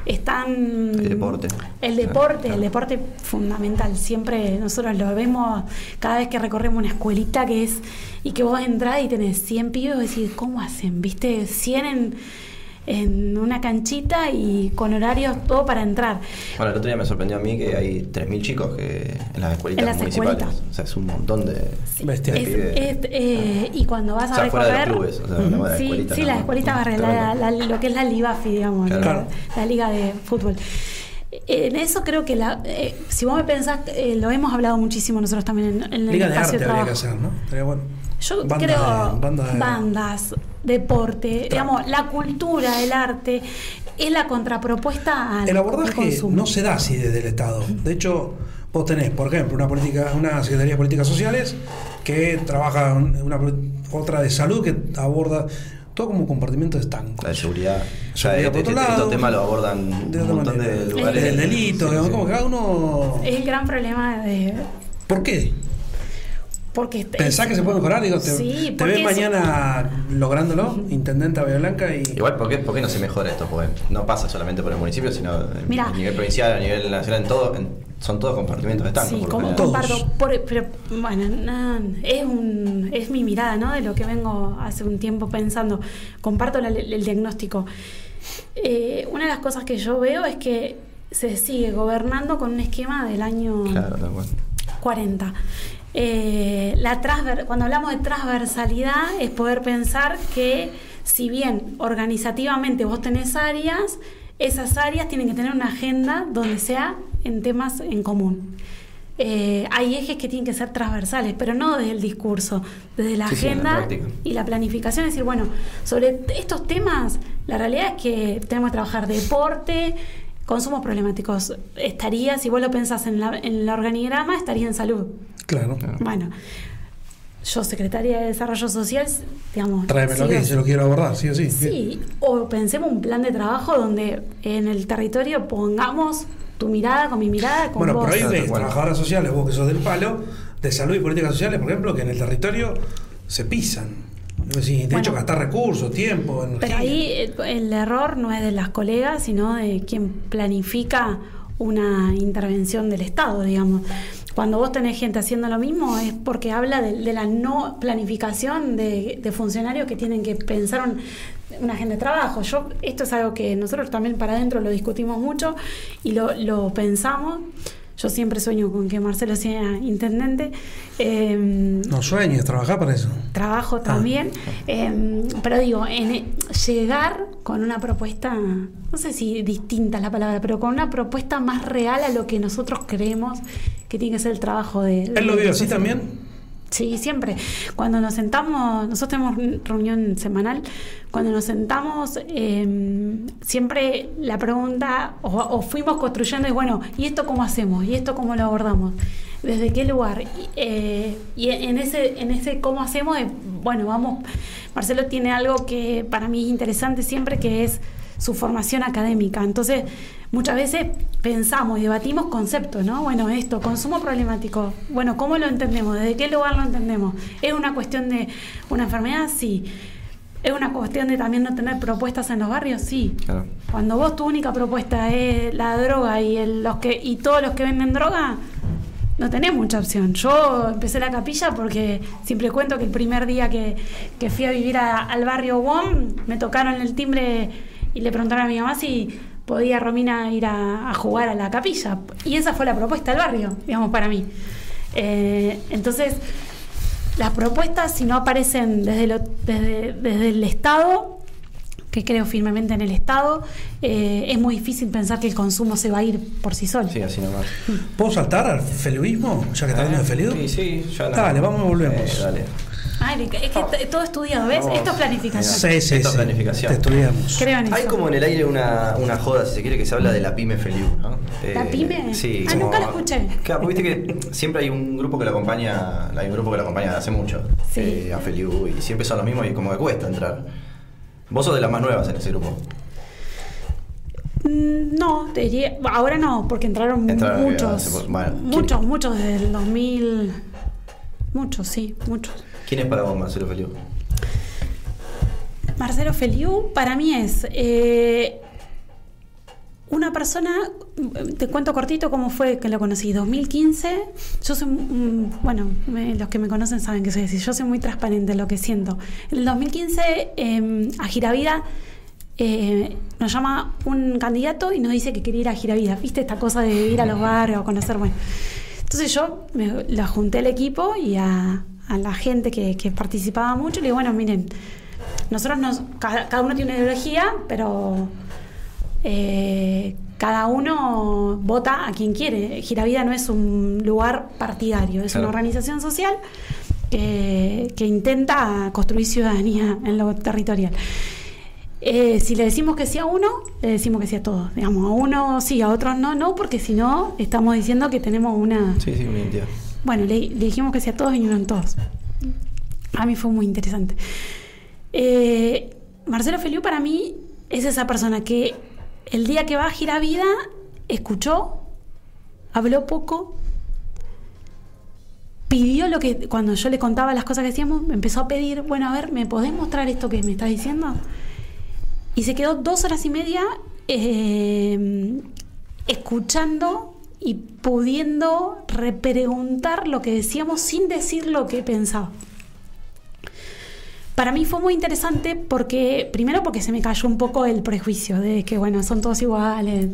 están... El deporte. El deporte, el deporte fundamental. Siempre nosotros lo vemos cada vez que recorremos una escuelita que es... Y que vos entrás y tenés 100 pibes y decís, ¿cómo hacen? ¿Viste? 100 en, en una canchita y con horarios todo para entrar. Bueno, el otro día me sorprendió a mí que hay 3.000 chicos que en las escuelitas En las municipales. escuelitas. O sea, es un montón de... Bestial. Es- Pibes. es- eh, y cuando vas O a sea, fuera de los recorrer... clubes, o sea, hablamos de las sí, escuelitas, sí, ¿no? las escuelitas barriales, la- Tremendo. la- lo que es la Libafi, digamos, Claro. la, la liga de fútbol. En eso creo que la, eh, si vos me pensás, eh, lo hemos hablado muchísimo nosotros también en, en el Liga de espacio arte de habría que hacer, ¿no? Estaría bueno. Yo Banda creo de- banda de- bandas, deporte, digamos, la cultura, el arte, es la contrapropuesta al El abordaje consumo. no se da así desde el Estado. De hecho, vos tenés, por ejemplo, una política, una Secretaría de Políticas Sociales que trabaja una otra de salud que aborda todo como compartimiento estanco. La de seguridad. O sea, Seguridad, este, este- estos lado, temas lo abordan de un montón manera. de El, lugares. del delito, Sí, digamos, sí. como que cada uno. Es el gran problema de, ¿Por qué? Porque ¿Pensás que se puede mejorar? Digo, te, Sí, te ves eso- mañana lográndolo, intendente a Bahía Blanca y. Igual, ¿por qué, por qué no se mejora esto? Porque no pasa solamente por el municipio, sino a nivel provincial, a nivel nacional, en todo, en- son todos compartimentos de estanco. Sí, como, comparto. por- pero bueno, no, es, un, es mi mirada, ¿no? De lo que vengo hace un tiempo pensando. Comparto la- el diagnóstico. Eh, una de las cosas que yo veo es que se sigue gobernando con un esquema del año Claro, tal cual. 40. Eh, la transver- cuando hablamos de transversalidad es poder pensar que si bien organizativamente vos tenés áreas, esas áreas tienen que tener una agenda donde sea en temas en común. Eh, hay ejes que tienen que ser transversales, pero no desde el discurso, desde la Sí, sí, en la agenda y la planificación. Es decir, bueno, sobre estos temas, la realidad es que tenemos que trabajar deporte, consumos problemáticos. Estaría, si vos lo pensás en, la, en el organigrama, estaría en salud. Claro. Claro. Bueno, yo, secretaria de Desarrollo Social, digamos. Tráemelo aquí, yo lo quiero abordar, sí o sí. Sí, o pensemos un plan de trabajo donde en el territorio pongamos tu mirada con mi mirada, con Bueno, vos. tal cual. trabajadoras sociales, vos que sos del palo, de salud y políticas sociales, por ejemplo, que en el territorio se pisan. De hecho, gastar recursos, tiempo, energía. Pero ahí el, el error no es de las colegas, sino de quien planifica una intervención del Estado, digamos. Cuando vos tenés gente haciendo lo mismo es porque habla de, de la no planificación de, funcionarios que tienen que pensar un- una agenda de trabajo. Yo Esto es algo que nosotros también para adentro lo discutimos mucho y lo, lo pensamos. Yo siempre sueño con que Marcelo sea intendente. Eh, No sueñes, trabajar para eso. trabajo Ah. también. Eh, pero digo, en e- llegar con una propuesta, no sé si distinta es la palabra, pero con una propuesta más real a lo que nosotros creemos que tiene que ser el trabajo de. ¿Él lo de- vio así también? Sí, siempre. Cuando nos sentamos, nosotros tenemos reunión semanal, cuando nos sentamos, eh, siempre la pregunta, o, fuimos construyendo, es bueno, ¿y esto cómo hacemos? ¿Y esto cómo lo abordamos? ¿Desde qué lugar? Y, eh, y en ese, en ese cómo hacemos, es, bueno, vamos, Marcelo tiene algo que para mí es interesante siempre, que es su formación académica. Entonces, muchas veces pensamos y debatimos conceptos, ¿no? Bueno, esto, consumo problemático. Bueno, ¿cómo lo entendemos? ¿Desde qué lugar lo entendemos? ¿Es una cuestión de una enfermedad? Sí. ¿Es una cuestión de también no tener propuestas en los barrios? Sí. Claro. Cuando vos tu única propuesta es la droga y, el- los que, y todos los que venden droga, no tenés mucha opción. Yo empecé la capilla porque siempre cuento que el primer día que, que fui a vivir a- al barrio WOM, me tocaron el timbre y le preguntaron a mi mamá si podía Romina ir a, a jugar a la capilla. Y esa fue la propuesta del barrio, digamos, para mí. Eh, entonces, las propuestas, si no aparecen desde, lo- desde, desde el Estado, que creo firmemente en el Estado, eh, es muy difícil pensar que el consumo se va a ir por sí solo. Sí, así nomás. ¿Puedo saltar al feluismo? Ya que está hablando de felido. Sí, sí, ya. Dale, vamos y volvemos. Eh, dale. Ay, es que todo estudiado, ¿ves? Vamos. Esto es planificación. Sí, sí, Esto es sí. planificación. Te estudiamos. Creo en eso. Hay como en el aire una, una joda, si se quiere, que se habla de la pyme Feliu, ¿no? ¿La pyme? Sí. Ah, nunca la escuché. Claro, porque viste que siempre hay un grupo que lo acompaña, hay un grupo que lo acompaña hace mucho, Sí. eh, a Feliu, y siempre son los mismos y como que cuesta entrar. Vos sos de las más nuevas en ese grupo. Mm, No, te diría, ahora no, porque entraron Entraron, muchos, hace po- bueno, muchos, ¿quién- muchos desde el 2000, muchos, sí, muchos. ¿Quién es para vos, Marcelo Feliu? Marcelo Feliu para mí es eh, una persona, te cuento cortito cómo fue que lo conocí, 2015, yo soy, mm, bueno, los que me conocen saben que soy así, yo soy muy transparente en lo que siento. En el 2015 eh, a Giravida eh, nos llama un candidato y nos dice que quería ir a Giravida, viste esta cosa de ir a los barrios, conocer, bueno. Entonces yo la junté al equipo y a, a la gente que, que participaba mucho le digo, bueno, miren, nosotros nos, cada, cada uno tiene una ideología, pero eh, cada uno vota a quien quiere. Giravida no es un lugar partidario, es Claro. una organización social que, que intenta construir ciudadanía en lo territorial. Eh, si le decimos que sí a uno, le decimos que sí a todos. Digamos, a uno sí, a otros no, no, porque si no, estamos diciendo que tenemos una, Sí, sí, una identidad. Bueno, le, dijimos que sí a todos y vinieron todos. A mí fue muy interesante. Eh, Marcelo Feliu para mí es esa persona que el día que va a Gira Vida, escuchó, habló poco, pidió lo que, cuando yo le contaba las cosas que hacíamos, me empezó a pedir, bueno, a ver, ¿me podés mostrar esto que me estás diciendo? Y se quedó dos horas y media eh, escuchando y pudiendo repreguntar lo que decíamos sin decir lo que pensaba. Para mí fue muy interesante porque, primero porque se me cayó un poco el prejuicio de que, bueno, son todos iguales,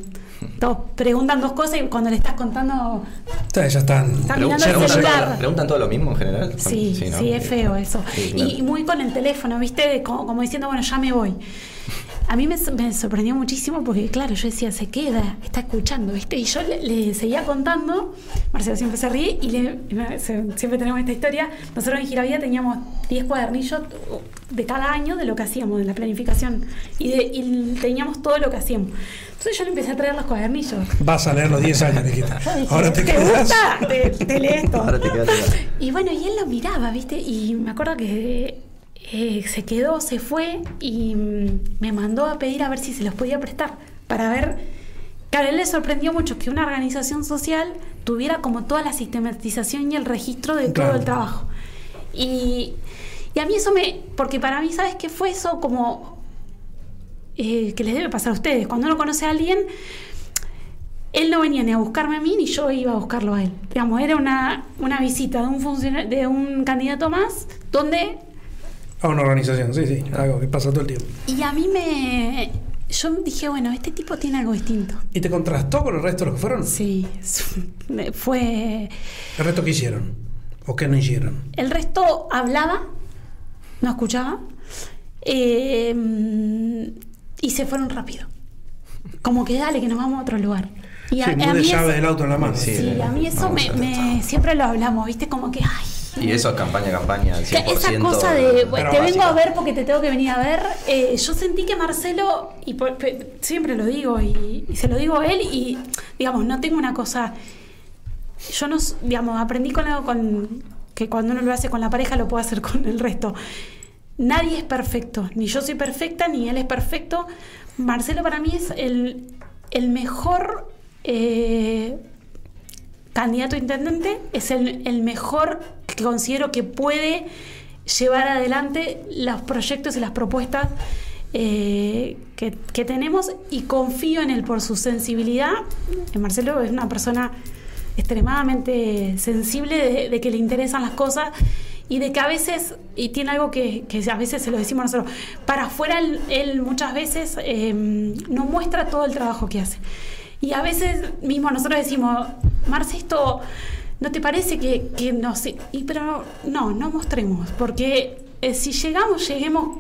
todos preguntan dos cosas y cuando le estás contando, ya están. Está Pregun- mirando el preguntan, celular. todo, preguntan todo lo mismo en general. Sí, sí, ¿no? es feo eso. Sí, claro. Y muy con el teléfono, ¿viste? Como, como diciendo, bueno, ya me voy. A mí me, me sorprendió muchísimo porque, claro, yo decía, se queda, está escuchando, ¿viste? Y yo le, le seguía contando, Marcelo siempre se ríe y le- y me- se- siempre tenemos esta historia. Nosotros en Giravía teníamos 10 cuadernillos de cada año de lo que hacíamos, de la planificación. Y, de- y teníamos todo lo que hacíamos. Entonces yo le empecé a traer los cuadernillos. Vas a leer los 10 años, dije, Ahora te, ¿te quedas. gusta? Te, te lee esto. Ahora te quedas. Y bueno, y él lo miraba, ¿viste? Y me acuerdo que eh, se quedó, se fue y mm, me mandó a pedir a ver si se los podía prestar para ver. Claro, a él le sorprendió mucho que una organización social tuviera como toda la sistematización y el registro de Claro. todo el trabajo. Y, y a mí eso me. Porque para mí, ¿sabes qué fue eso? Como. eh, que les debe pasar a ustedes. Cuando uno conoce a alguien, él no venía ni a buscarme a mí ni yo iba a buscarlo a él. Digamos, era una, una visita de un funcionario, de un candidato más, donde A una organización, sí, sí. Algo que pasa todo el tiempo. y a mí me yo dije, bueno, este tipo tiene algo distinto. ¿Y te contrastó con el resto de los que fueron? Sí, fue ¿El resto qué hicieron? ¿O qué no hicieron? el resto hablaba, no escuchaba. eh, y se fueron rápido. Como que dale que nos vamos a otro lugar. Y Sí, muy de eso- llave del auto en la mano. Sí, Sí, a mí eso me, me- siempre lo hablamos, ¿viste? Como que, ay. Y eso, campaña, campaña, 100%. Esa cosa de, bueno, te vengo básica. a ver porque te tengo que venir a ver. eh, yo sentí que Marcelo, y por- siempre lo digo, y, y se lo digo a él, y digamos, no tengo una cosa. Yo no, digamos, aprendí con algo con que cuando uno lo hace con la pareja lo puede hacer con el resto. Nadie es perfecto, ni yo soy perfecta, ni él es perfecto. Marcelo para mí es el, el mejor eh, candidato a intendente, es el, mejor que considero que puede llevar adelante los proyectos y las propuestas eh, que, tenemos y confío en él por su sensibilidad. Eh, Marcelo es una persona extremadamente sensible de, que le interesan las cosas y de que a veces, y tiene algo que, a veces se lo decimos nosotros, para afuera él, él muchas veces eh, no muestra todo el trabajo que hace. Y a veces mismo nosotros decimos, Marce, esto ¿no te parece que, que no sé? Y, pero no, no mostremos, porque eh, si llegamos, lleguemos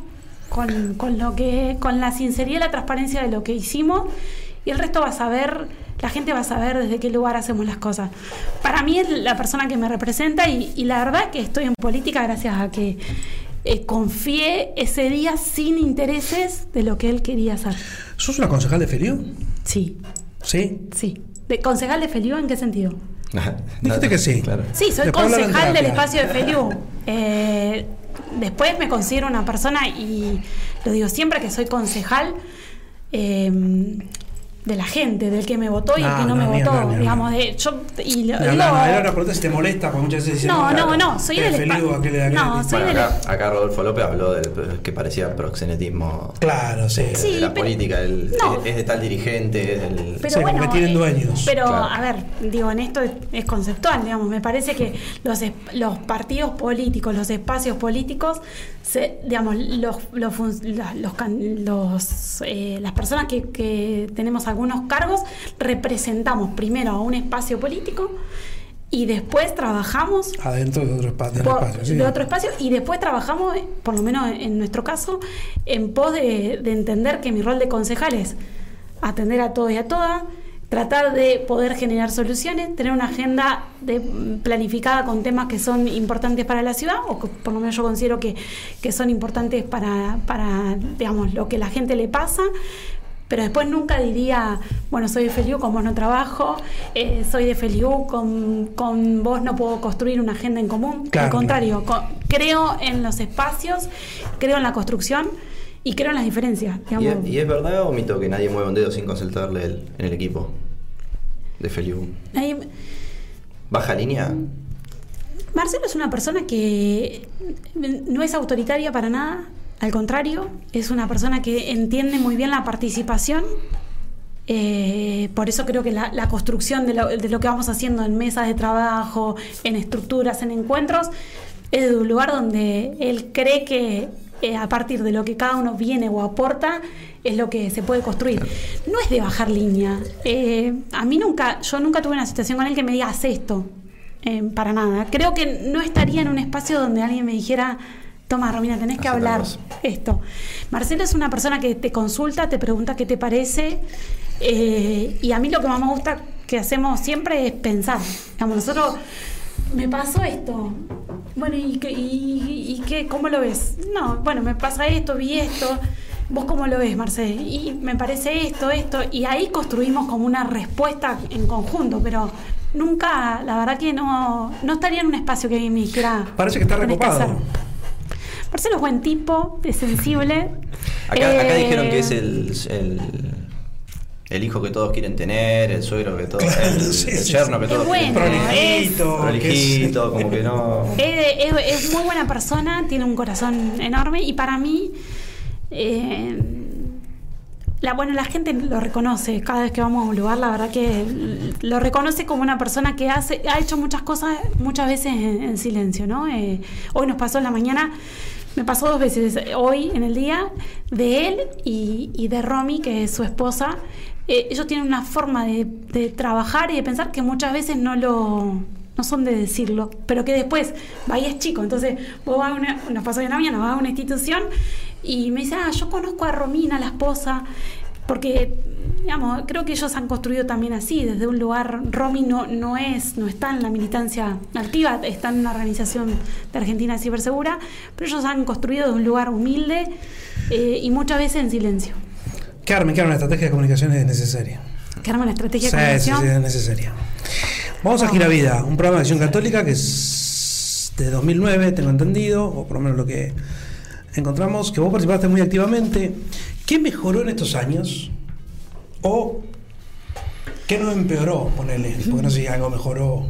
con, con lo que, con la sinceridad y la transparencia de lo que hicimos, y el resto va a saber, la gente va a saber desde qué lugar hacemos las cosas. Para mí es la persona que me representa y, y la verdad que estoy en política gracias a que eh, confié ese día sin intereses de lo que él quería hacer. ¿Sos una concejal de Feliu? Sí, ¿Sí? sí. ¿De concejal de Feliu en qué sentido? Dijiste que sí. Claro. Sí, soy Después concejal del espacio de Feliu. Eh, después me considero una persona, y lo digo siempre, que soy concejal eh, de la gente, del que me votó y el No, que no, no, me ni votó. digamos, de, yo, y lo No, no, no, era una pregunta si te molesta, porque muchas veces. No, no, claro, no, soy del Feliu, espa- aquel de aquel No, soy Bueno, del- acá, acá Rodolfo López habló del que parecía proxenetismo Claro, sí. Sí, de la pero- política, el- no. es de tal dirigente, del- Pero Sí, bueno, tienen eh, dueños. Pero, Claro. a ver, digo, en esto es, es conceptual, digamos. Me parece que los, es- los partidos políticos, los espacios políticos, se, digamos, los, los, los los, eh, las personas que, que tenemos algunos cargos representamos primero a un espacio político y después trabajamos Adentro de otro, por- espacio. sí. de otro espacio y después trabajamos, por lo menos en nuestro caso, en pos de, de entender que mi rol de concejal es atender a todos y a todas, tratar de poder generar soluciones, tener una agenda de- planificada con temas que son importantes para la ciudad, o que por lo menos yo considero que, que son importantes para, para, digamos, lo que la gente le pasa, pero después nunca diría, bueno, soy de Feliu, con vos no trabajo, eh, soy de Feliu, con, con vos no puedo construir una agenda en común. Claro, Al contrario, co- creo en los espacios, creo en la construcción y creo en las diferencias. ¿Y, es, y es verdad o mito que nadie mueve un dedo sin consultarle él en el equipo de Feliu? Ahí- ¿Baja línea? Marcelo es una persona que no es autoritaria para nada, al contrario, es una persona que entiende muy bien la participación. Eh, por eso creo que la, la construcción de lo, de lo que vamos haciendo en mesas de trabajo, en estructuras, en encuentros, es de un lugar donde él cree que eh, a partir de lo que cada uno viene o aporta es lo que se puede construir. No es de bajar línea. Eh, a mí nunca, yo nunca tuve una situación con él que me diga haz esto. Para nada. Creo que no estaría en un espacio donde alguien me dijera, toma Romina, tenés que hablar esto. Marcelo es una persona que te consulta, te pregunta qué te parece. eh, y a mí lo que más me gusta que hacemos siempre es pensar. Digamos, nosotros me pasó esto. Bueno, ¿y, qué, y, y qué, cómo lo ves? No, bueno, me pasa esto, vi esto. ¿Vos cómo lo ves, Marcelo? Y me parece esto, esto. Y ahí construimos como una respuesta en conjunto, pero nunca, la verdad que no, no estaría en un espacio que me dijera. Parece que está "Tenés recopado". Hacer". Marcelo es buen tipo, es sensible. Acá, acá Eh, dijeron que es el, el, el hijo que todos quieren tener, el suegro que todos. Claro, el, sí, el yerno sí. que todos bueno, quieren tener. Prolijito. Prolijito, como que no. Es, es- es muy buena persona, tiene un corazón enorme y para mí, eh, la, bueno, la gente lo reconoce cada vez que vamos a un lugar, la verdad que lo reconoce como una persona que hace, ha hecho muchas cosas muchas veces en, en silencio, ¿no? Eh, hoy nos pasó en la mañana, me pasó dos veces, hoy en el día, de él y, de Romy, que es su esposa. Eh, ellos tienen una forma de, trabajar y de pensar que muchas veces no lo no son de decirlo, pero que después, Bahía es chico, entonces vos vas a una, nos pasó vas a una institución y me dice, ah, yo conozco a Romina, la esposa, porque, digamos, creo que ellos han construido también así, desde un lugar, Romy no, no es, no está en la militancia activa, está en una organización de Argentina Cibersegura, pero ellos han construido desde un lugar humilde eh, y muchas veces en silencio. Carmen, Carmen, la estrategia de comunicación es necesaria. Que arma la estrategia de comunicación. sí, es necesaria. Vamos a Gira Vida, un programa de acción católica que es de 2009, tengo entendido, o por lo menos lo que encontramos, que vos participaste muy activamente. ¿Qué mejoró en estos años? ¿O qué no empeoró, ponele? Porque no sé si algo mejoró.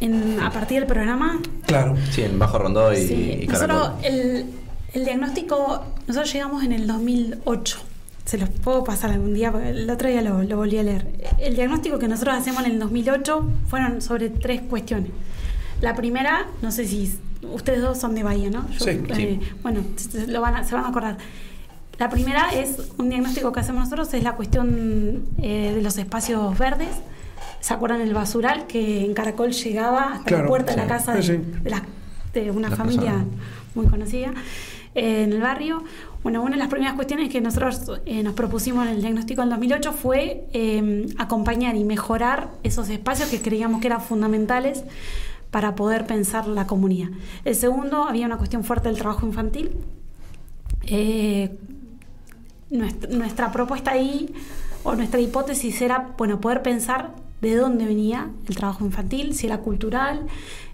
En- a partir del programa, Claro. Sí, en Bajo Rondó y, Sí, y nosotros el, el diagnóstico, nosotros llegamos en el 2008. Se los puedo pasar algún día, porque el otro día lo, lo volví a leer. El diagnóstico que nosotros hacemos en el 2008 fueron sobre tres cuestiones. La primera, no sé si ustedes dos son de Bahía, ¿no? Sí, eh, sí. Bueno, lo van a, se van a acordar. La primera es un diagnóstico que hacemos nosotros, es la cuestión eh, de los espacios verdes. ¿Se acuerdan el basural que en Caracol llegaba hasta Claro, la puerta de la casa de, Sí, sí. de la- de una La familia muy conocida eh, en el barrio. Bueno, una de las primeras cuestiones que nosotros eh, nos propusimos en el diagnóstico del 2008 fue eh, acompañar y mejorar esos espacios que creíamos que eran fundamentales para poder pensar la comunidad. El segundo, había una cuestión fuerte del trabajo infantil. Eh, nuestra, nuestra propuesta ahí, o nuestra hipótesis era, bueno, poder pensar de dónde venía el trabajo infantil, si era cultural,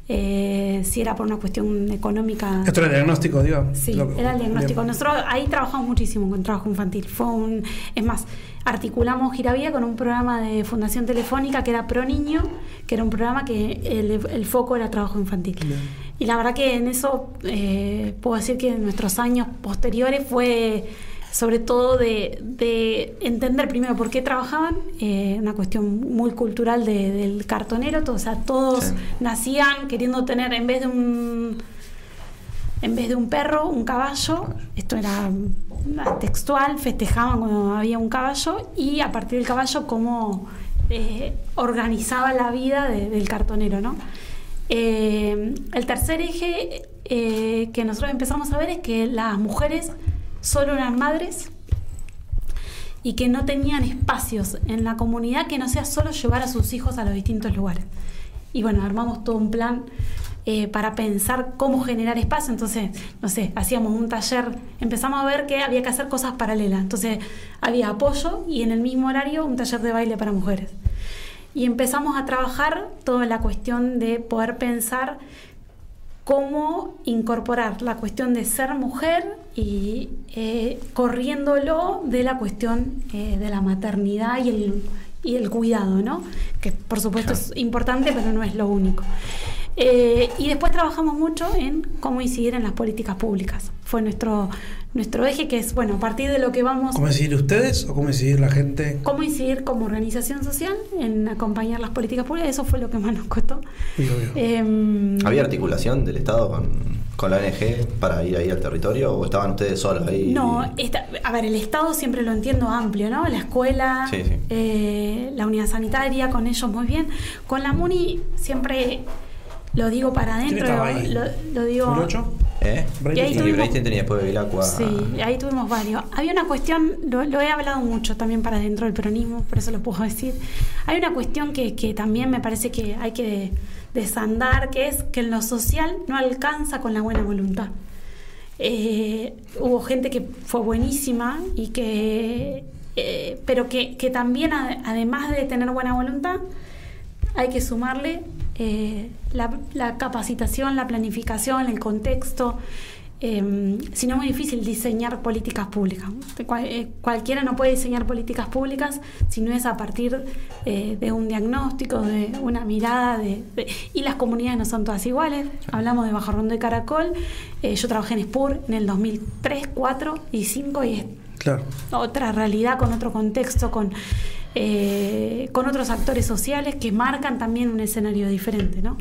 eh, si era por una cuestión económica. Esto era el diagnóstico, digo. Sí, era el diagnóstico. bien. Nosotros ahí trabajamos muchísimo con trabajo infantil. Fue un, es más, articulamos Giravía con un programa de Fundación Telefónica que era Pro Niño, que era un programa que el, el foco era trabajo infantil. Bien. Y la verdad que en eso eh, puedo decir que en nuestros años posteriores fue sobre todo de, de entender primero por qué trabajaban, eh, una cuestión muy cultural de- del cartonero, todo, o sea, todos Sí. nacían queriendo tener en vez de un en vez de un perro, un caballo. Esto era mm, textual, festejaban cuando había un caballo y a partir del caballo cómo eh, organizaba la vida de- del cartonero, ¿no? Eh, el tercer eje eh, que nosotros empezamos a ver es que las mujeres solo eran madres y que no tenían espacios en la comunidad que no sea solo llevar a sus hijos a los distintos lugares. Y bueno, armamos todo un plan eh, para pensar cómo generar espacio. Entonces, no sé, hacíamos un taller, empezamos a ver que había que hacer cosas paralelas. Entonces, había apoyo y en el mismo horario un taller de baile para mujeres. Y empezamos a trabajar toda la cuestión de poder pensar cómo incorporar la cuestión de ser mujer y eh, corriéndolo de la cuestión eh, de la maternidad y el, y el cuidado, ¿no? Que por supuesto es importante, pero no es lo único. Eh, y después trabajamos mucho en cómo incidir en las políticas públicas. Fue nuestro, nuestro eje, que es, bueno, a partir de lo que vamos... ¿Cómo decidir ustedes o cómo decidir la gente? ¿Cómo incidir como organización social en acompañar las políticas públicas? Eso fue lo que más nos costó. Eh, ¿Había articulación del Estado con, con la ONG para ir ahí al territorio o estaban ustedes solos ahí? No, esta- a ver, el Estado siempre lo entiendo amplio, ¿no? La escuela, Sí, sí. eh, la unidad sanitaria, con ellos muy bien. Con la MUNI siempre lo digo para ¿Quién adentro, lo, lo digo... ¿2008? ¿Eh? Y ahí tuvimos- tenía después de Vilacua. Sí, ahí tuvimos varios. Había una cuestión, lo, lo he hablado mucho también para dentro del peronismo, por eso lo puedo decir. Hay una cuestión que, que también me parece que hay que desandar, que es que en lo social no alcanza con la buena voluntad. Eh, hubo gente que fue buenísima y que, eh, pero que, que también además de tener buena voluntad, hay que sumarle eh, la, la capacitación, la planificación, el contexto. Eh, si no es muy difícil diseñar políticas públicas. Cual- eh, cualquiera no puede diseñar políticas públicas si no es a partir eh, de un diagnóstico, de una mirada. De, de- y las comunidades no son todas iguales. Hablamos de Bajo Rondo y Caracol. Yo trabajé en SPUR en el 2003, 4 y 5 y es Claro. otra realidad, con otro contexto, con, eh, con otros actores sociales que marcan también un escenario diferente. ¿no?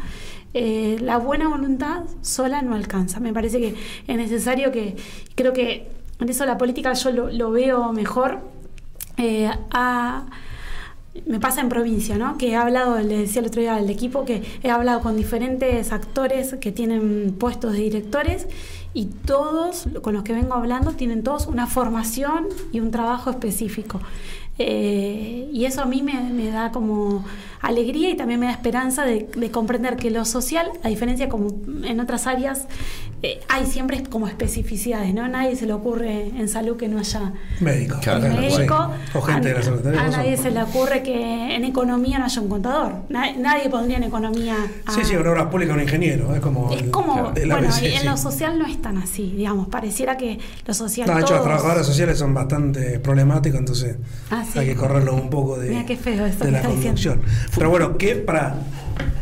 Eh, la buena voluntad sola no alcanza. Me parece que es necesario que, creo que en eso la política yo lo, veo mejor. eh, me pasa en provincia, ¿no? Que he hablado, le decía el otro día al equipo, que he hablado con diferentes actores que tienen puestos de directores y todos, con los que vengo hablando, tienen todos una formación y un trabajo específico. Eh, y eso a mí me, me da como alegría y también me da esperanza de, de comprender que lo social, a diferencia como en otras áreas, eh, hay siempre como especificidades, ¿no? A nadie se le ocurre en salud que no haya Médico. Claro, claro, médico. O gente a, de la salud. a nadie se le ocurre que en economía no haya un contador. Na- nadie pondría en economía. a- Sí, sí, en obras públicas un ingeniero. Es como. es como, bueno, ABC, y en sí. lo social no es tan así, digamos, pareciera que lo social No, de hecho, las todos- trabajadoras sociales son bastante problemáticas, entonces Ah, sí. hay que correrlo un poco de, Mira qué feo eso de la diciendo. conducción. Pero bueno, ¿qué para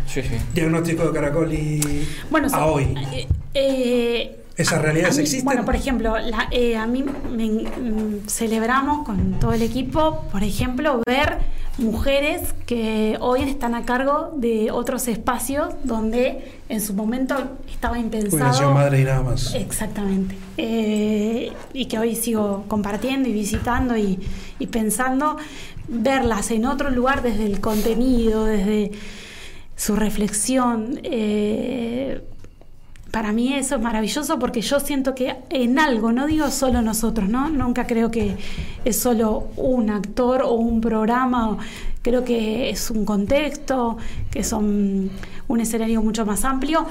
Sí, sí. diagnóstico de caracol y Bueno, a so- hoy? eh, eh, ¿Esas realidades mí- existen? Bueno, por ejemplo, la- eh, a mí me, mm, celebramos con todo el equipo, por ejemplo, ver mujeres que hoy están a cargo de otros espacios donde en su momento estaba impensado. Sido madre y nada más. Exactamente. Eh, y que hoy sigo compartiendo y visitando y, y pensando, verlas en otro lugar desde el contenido, desde su reflexión. eh, para mí eso es maravilloso porque yo siento que en algo, no digo solo nosotros, ¿no? Nunca creo que es solo un actor o un programa, o- creo que es un contexto, que es un, escenario mucho más amplio,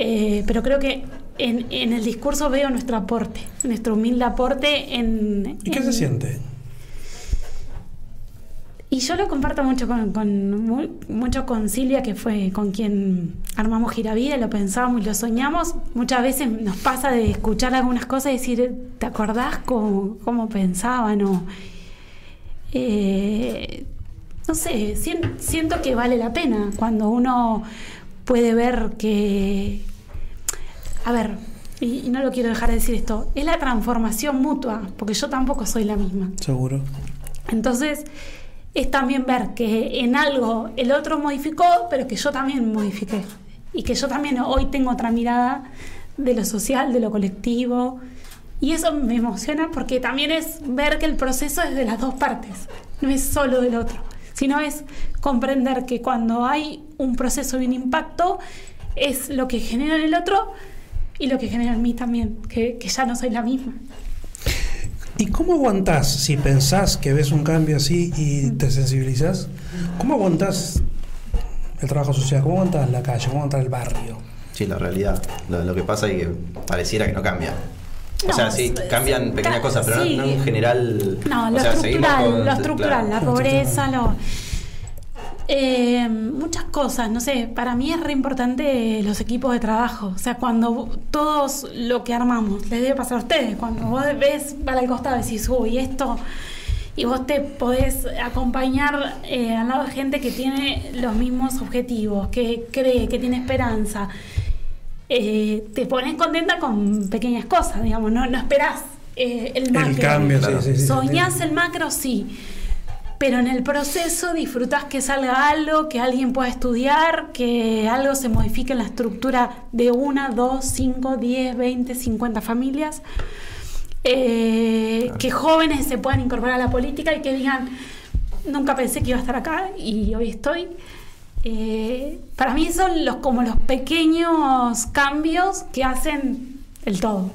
eh, pero creo que en, en el discurso veo nuestro aporte, nuestro humilde aporte en... ¿Y qué se siente? Y yo lo comparto mucho con, con- mu- mucho con Silvia, que fue con quien armamos Giravida, lo pensamos y lo soñamos. Muchas veces nos pasa de escuchar algunas cosas y decir, ¿te acordás cómo, cómo pensaban? O, eh, no sé, sien- siento que vale la pena cuando uno puede ver que... A ver, y, y no lo quiero dejar de decir esto, es la transformación mutua, porque yo tampoco soy la misma. Seguro. Entonces, es también ver que en algo el otro modificó, pero que yo también modifiqué. Y que yo también hoy tengo otra mirada de lo social, de lo colectivo. Y eso me emociona porque también es ver que el proceso es de las dos partes, no es solo del otro, sino es comprender que cuando hay un proceso y un impacto, es lo que genera en el otro y lo que genera en mí también, que, que ya no soy la misma. ¿Y cómo aguantás si pensás que ves un cambio así y te sensibilizás? ¿Cómo aguantás el trabajo social? ¿Cómo aguantás la calle? ¿Cómo aguantás el barrio? Sí, la realidad. Lo, lo que pasa es que pareciera que no cambia. O No, sea, sí, cambian pequeñas cosas, pero no- sí. no, en general. No, o lo sea, seguimos estructural, con- lo estructural, claro. la pobreza, lo, eh, muchas cosas, no sé, para mí es re importante los equipos de trabajo, o sea, cuando todos lo que armamos, les debe pasar a ustedes, cuando vos ves para el costado y decís, uy, esto, y vos te podés acompañar eh, al lado de gente que tiene los mismos objetivos, que cree, que tiene esperanza. Eh, te pones contenta con pequeñas cosas, digamos, no, no esperás eh, el macro. El cambio, sí, Claro. sí, sí, sí. Soñás el macro, sí. Pero en el proceso disfrutás que salga algo, que alguien pueda estudiar, que algo se modifique en la estructura de una, dos, cinco, diez, veinte, cincuenta familias. Eh, Que jóvenes se puedan incorporar a la política y que digan, nunca pensé que iba a estar acá y hoy estoy. Eh, para mí son los, como los pequeños cambios que hacen el todo.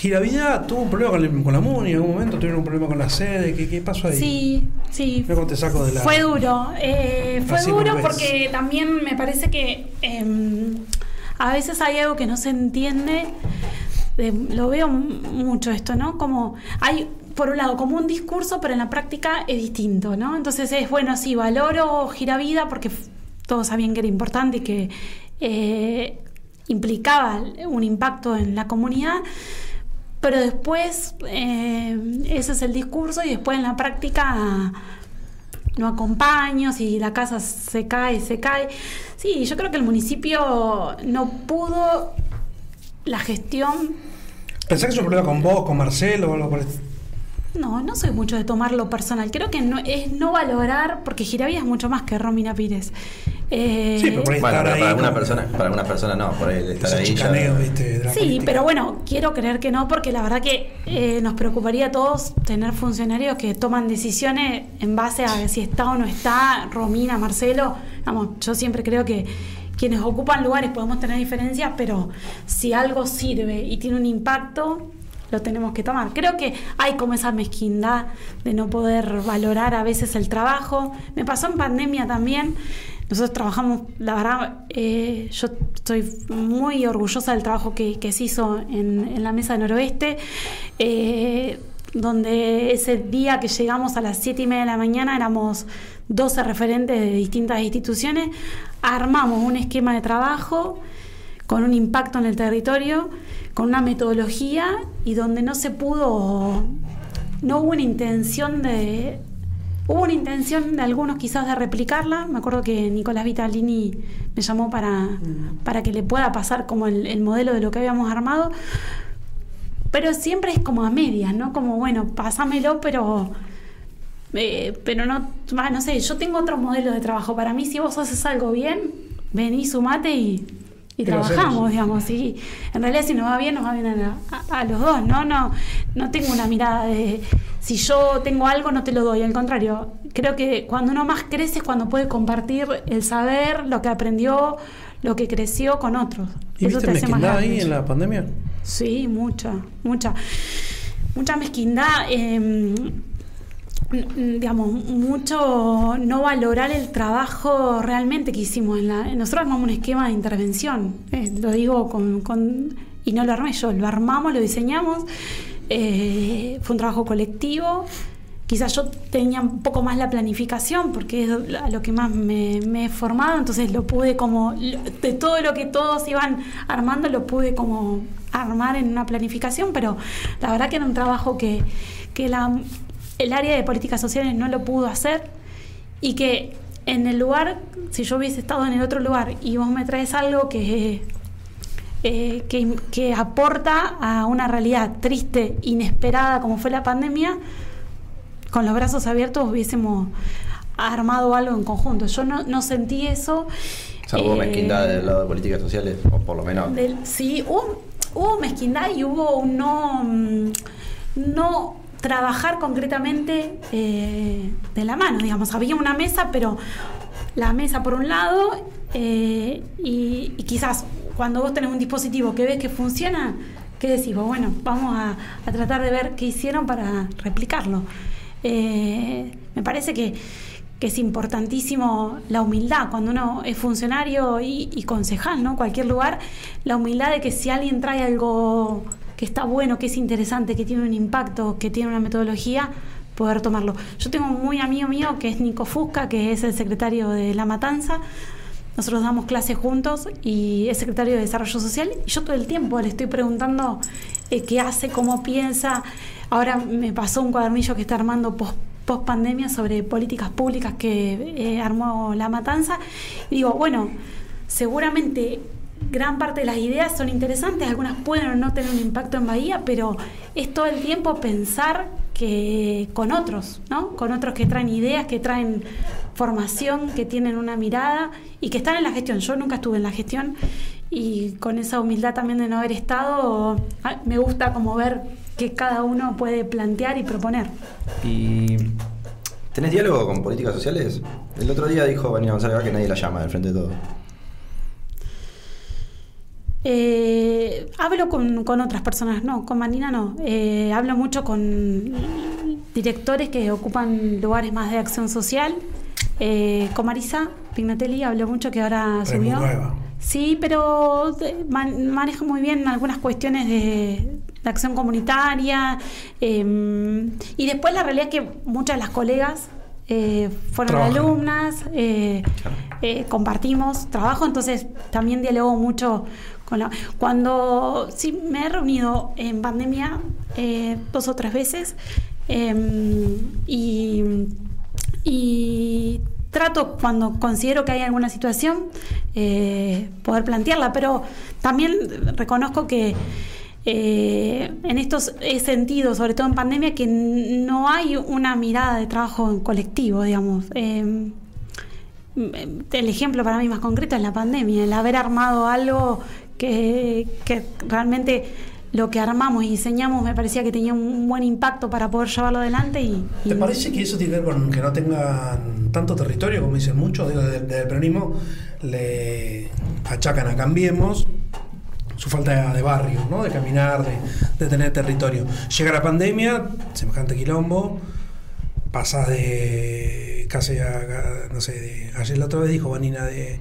Giravida tuvo un problema con, el- con la MUNI en algún momento, tuvieron un problema con la sede. ¿Qué, qué pasó ahí? Sí, sí. Cómo te saco de la. Fue duro, eh, fue duro porque también me parece que em, a veces hay algo que no se entiende, eh, lo veo mucho esto, ¿no? Como hay, por un lado, como un discurso, pero en la práctica es distinto, ¿no? Entonces es, bueno, sí, valoro Giravida porque todos sabían que era importante y que eh, implicaba un impacto en la comunidad. Pero después, eh, ese es el discurso y después en la práctica no acompaño, si la casa se cae, se cae. Sí, yo creo que el municipio no pudo la gestión. ¿Pensás que es un problema con vos, con Marcelo o algo por No, no soy mucho de tomarlo personal. Creo que no, es no valorar, porque Giravía es mucho más que Romina Pires. Eh, Sí, pero por ahí Bueno, estar pero ahí. para alguna persona, para alguna persona no, por ahí estar ahí Sí, política. pero bueno, quiero creer que no, porque la verdad que eh, nos preocuparía a todos tener funcionarios que toman decisiones en base a si está o no está, Romina, Marcelo. Vamos, yo siempre creo que quienes ocupan lugares podemos tener diferencias, pero si algo sirve y tiene un impacto, lo tenemos que tomar. Creo que hay como esa mezquindad de no poder valorar a veces el trabajo. Me pasó en pandemia también. Nosotros trabajamos, la verdad, eh, yo estoy muy orgullosa del trabajo que, se hizo en, en la mesa de Noroeste, eh, donde ese día que llegamos a las 7 y media de la mañana éramos 12 referentes de distintas instituciones, armamos un esquema de trabajo con un impacto en el territorio, con una metodología y donde no se pudo, no hubo una intención de, hubo una intención de algunos quizás de replicarla, me acuerdo que Nicolás Vitalini me llamó para, para que le pueda pasar como el, el modelo de lo que habíamos armado, pero siempre es como a medias, ¿no? Como, bueno, pásamelo, pero... eh, pero no, ah, no sé, yo tengo otro modelo de trabajo. Para mí, si vos haces algo bien, vení, sumate y, y trabajamos, digamos. Y en realidad, si nos va bien, nos va bien a, la- a- a los dos, ¿no? No, no tengo una mirada de si yo tengo algo, no te lo doy. Al contrario, creo que cuando uno más crece es cuando puede compartir el saber, lo que aprendió, lo que creció con otros. ¿Y viste mezquindad ahí grande. en la pandemia? Sí, mucha, mucha. Mucha mezquindad. eh, digamos, mucho no valorar el trabajo realmente que hicimos. En la, nosotros armamos un esquema de intervención, eh, lo digo con, y no lo armé yo, lo armamos, lo diseñamos. eh, fue un trabajo colectivo. Quizás yo tenía un poco más la planificación porque es lo que más me, me he formado, entonces lo pude como, de todo lo que todos iban armando, lo pude como armar en una planificación, pero la verdad que era un trabajo que, que la, el área de políticas sociales no lo pudo hacer y que en el lugar, si yo hubiese estado en el otro lugar y vos me traes algo que, eh, que, que aporta a una realidad triste, inesperada como fue la pandemia, con los brazos abiertos hubiésemos armado algo en conjunto. Yo no, no sentí eso. O sea, hubo Eh, mezquindad del lado de políticas sociales, o por lo menos. del- sí, hubo, hubo mezquindad y hubo un no, mm, no trabajar concretamente eh, de la mano, digamos. Había una mesa, pero la mesa por un lado eh, y, quizás cuando vos tenés un dispositivo que ves que funciona, ¿qué decís? vos? Bueno, vamos a, tratar de ver qué hicieron para replicarlo. Eh, me parece que, que es importantísimo la humildad cuando uno es funcionario y, y concejal, ¿no? Cualquier lugar, la humildad de que si alguien trae algo que está bueno, que es interesante, que tiene un impacto, que tiene una metodología, poder tomarlo. Yo tengo un muy amigo mío que es Nico Fusca, que es el secretario de La Matanza. Nosotros damos clases juntos y es secretario de Desarrollo Social y yo todo el tiempo le estoy preguntando eh, qué hace, cómo piensa. Ahora me pasó un cuadernillo que está armando post, pandemia sobre políticas públicas que eh, armó La Matanza. Y digo, bueno, seguramente gran parte de las ideas son interesantes, algunas pueden o no tener un impacto en Bahía, pero es todo el tiempo pensar que con otros, ¿no? Con otros que traen ideas, que traen formación, que tienen una mirada y que están en la gestión. Yo nunca estuve en la gestión y con esa humildad también de no haber estado, me gusta como ver que cada uno puede plantear y proponer. ¿Y tenés diálogo con políticas sociales? El otro día dijo Vanina González que nadie la llama del frente de todo. Eh, hablo con, con, otras personas, no, con Manina no. Eh, hablo mucho con directores que ocupan lugares más de acción social. Eh, con Marisa Pignatelli hablo mucho que ahora subió. Nueva. Sí, pero man, maneja muy bien algunas cuestiones de, de acción comunitaria. Em, y después la realidad es que muchas de las colegas eh, fueron Trabajan. alumnas, eh, eh, compartimos trabajo, entonces también dialogo mucho con la... Cuando sí me he reunido en pandemia eh, dos o tres veces em, y, trato cuando considero que hay alguna situación eh, poder plantearla, pero también reconozco que eh, en estos sentidos, sobre todo en pandemia, que no hay una mirada de trabajo en colectivo, digamos. Eh, el ejemplo para mí más concreto es la pandemia, el haber armado algo que, realmente lo que armamos y diseñamos me parecía que tenía un buen impacto para poder llevarlo adelante. Y, ¿Te parece que eso tiene que ver con que no tengan tanto territorio, como dicen muchos, desde, desde el peronismo le achacan a Cambiemos su falta de barrio, ¿no? de caminar, de, de, tener territorio. Llega la pandemia, semejante quilombo, pasas de casi a, no sé, de, ayer la otra vez dijo Vanina de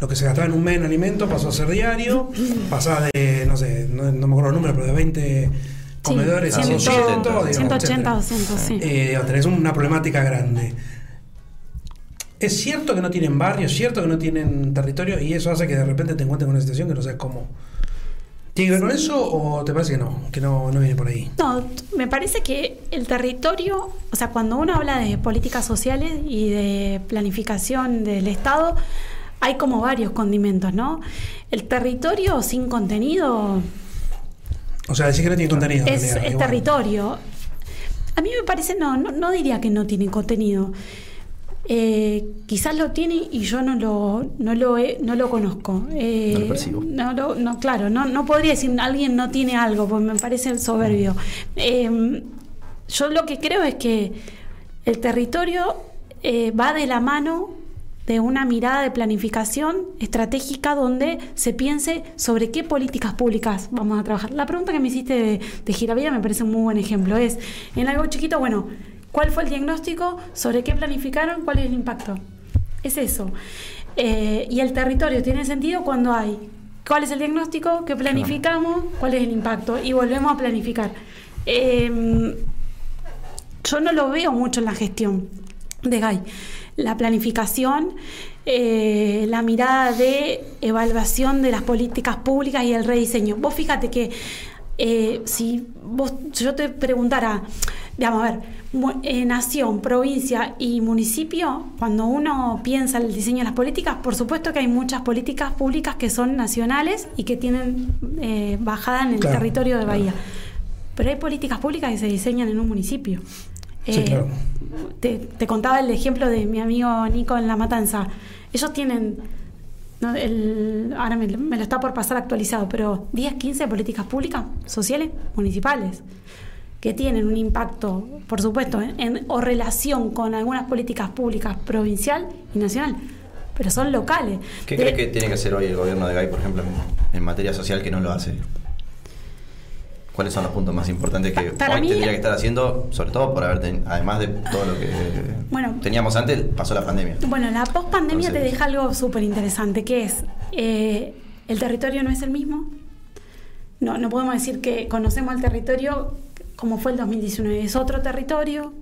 lo que se gastaba en un mes en alimento pasó a ser diario, pasás de, no sé, no, no me acuerdo el número, pero de 20 comedores sí, a 200, 180, 200, sí. Eh, tenés una problemática grande. Es cierto que no tienen barrio, es cierto que no tienen territorio y eso hace que de repente te encuentres con una situación que no sabes cómo. ¿Tiene que ver con eso o te parece que no? Que no, no viene por ahí. No, me parece que el territorio, o sea, cuando uno habla de políticas sociales y de planificación del Estado, hay como varios condimentos, ¿no? El territorio sin contenido. O sea, decir que no tiene contenido. Es, realidad, es territorio. A mí me parece, no, no, no diría que no tiene contenido. Eh, quizás lo tiene y yo no lo, no lo, he, no lo conozco. Eh, no lo percibo. No, lo, no, claro, no, no podría decir alguien no tiene algo, porque me parece soberbio. Eh, yo lo que creo es que el territorio eh, va de la mano de una mirada de planificación estratégica donde se piense sobre qué políticas públicas vamos a trabajar. La pregunta que me hiciste de, de Giravilla me parece un muy buen ejemplo. Es, en algo chiquito, bueno, ¿Cuál fue el diagnóstico? ¿Sobre qué planificaron? ¿Cuál es el impacto? Es eso. Eh, y el territorio tiene sentido cuando hay cuál es el diagnóstico, qué planificamos, cuál es el impacto y volvemos a planificar. Eh, yo no lo veo mucho en la gestión de GAI. La planificación, eh, la mirada de evaluación de las políticas públicas y el rediseño. Vos fíjate que eh, si vos, yo te preguntara, digamos, a ver, eh, nación, provincia y municipio, cuando uno piensa en el diseño de las políticas, por supuesto que hay muchas políticas públicas que son nacionales y que tienen eh, bajada en el claro, territorio de Bahía. Claro. Pero hay políticas públicas que se diseñan en un municipio. Sí, claro. te, te contaba el ejemplo de mi amigo Nico en La Matanza. Ellos tienen no, el, ahora me, me, lo está por pasar actualizado, pero 10, 15 políticas públicas, sociales, municipales, que tienen un impacto, por supuesto, en, en, o relación con algunas políticas públicas provincial y nacional, pero son locales. ¿Qué de, crees que tiene que hacer hoy el gobierno de Gay, por ejemplo, en, en materia social que no lo hace? ¿Cuáles son los puntos más importantes que Para hoy mí, tendría que estar haciendo, sobre todo por haber, ten, además de todo lo que bueno, teníamos antes, pasó la pandemia? Bueno, la post-pandemia te deja algo súper interesante, que es, eh, el territorio no es el mismo. No, no podemos decir que conocemos el territorio como fue el 2019, es otro territorio,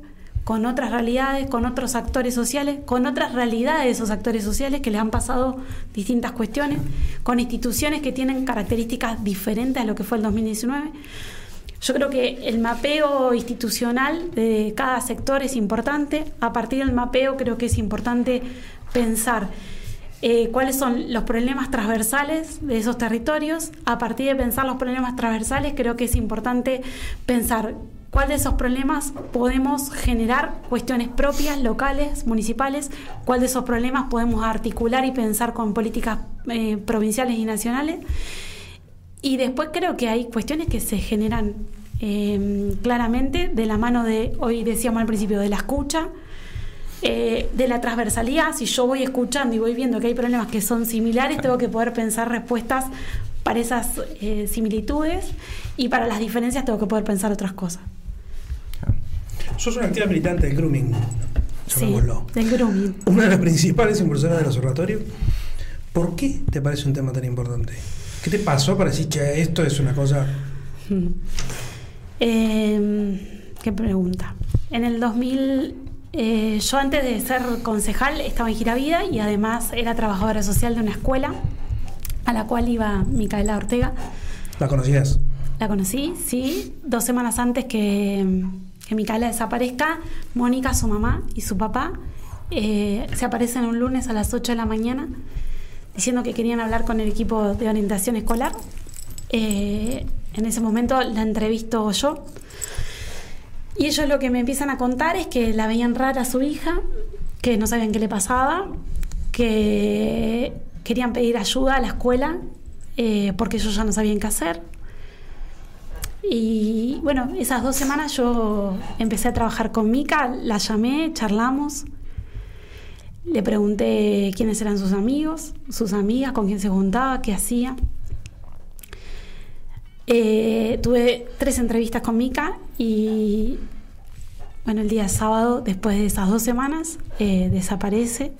con otras realidades, con otros actores sociales, con otras realidades de esos actores sociales que les han pasado distintas cuestiones, con instituciones que tienen características diferentes a lo que fue el 2019. Yo creo que el mapeo institucional de cada sector es importante. A partir del mapeo creo que es importante pensar eh, cuáles son los problemas transversales de esos territorios. A partir de pensar los problemas transversales creo que es importante pensar cuál de esos problemas podemos generar cuestiones propias, locales, municipales, cuál de esos problemas podemos articular y pensar con políticas eh, provinciales y nacionales. Y después creo que hay cuestiones que se generan eh, claramente de la mano de, hoy decíamos al principio, de la escucha, eh, de la transversalidad. Si yo voy escuchando y voy viendo que hay problemas que son similares, tengo que poder pensar respuestas para esas eh, similitudes y para las diferencias tengo que poder pensar otras cosas. Sos una activa militante del grooming, Sí, del grooming. Una de las principales impulsoras del observatorio. ¿Por qué te parece un tema tan importante? ¿Qué te pasó para decir, che, esto es una cosa... Eh, ¿Qué pregunta? En el 2000, eh, yo antes de ser concejal estaba en Giravida y además era trabajadora social de una escuela a la cual iba Micaela Ortega. ¿La conocías? La conocí, sí, dos semanas antes que, que Micaela desaparezca, Mónica, su mamá y su papá eh, se aparecen un lunes a las 8 de la mañana diciendo que querían hablar con el equipo de orientación escolar. Eh, en ese momento la entrevisto yo. Y ellos lo que me empiezan a contar es que la veían rara a su hija, que no sabían qué le pasaba, que querían pedir ayuda a la escuela eh, porque ellos ya no sabían qué hacer. Y bueno, esas dos semanas yo empecé a trabajar con Mica, la llamé, charlamos, le pregunté quiénes eran sus amigos, sus amigas, con quién se juntaba, qué hacía. Eh, tuve tres entrevistas con Mica y bueno, el día sábado, después de esas dos semanas, eh, desaparece.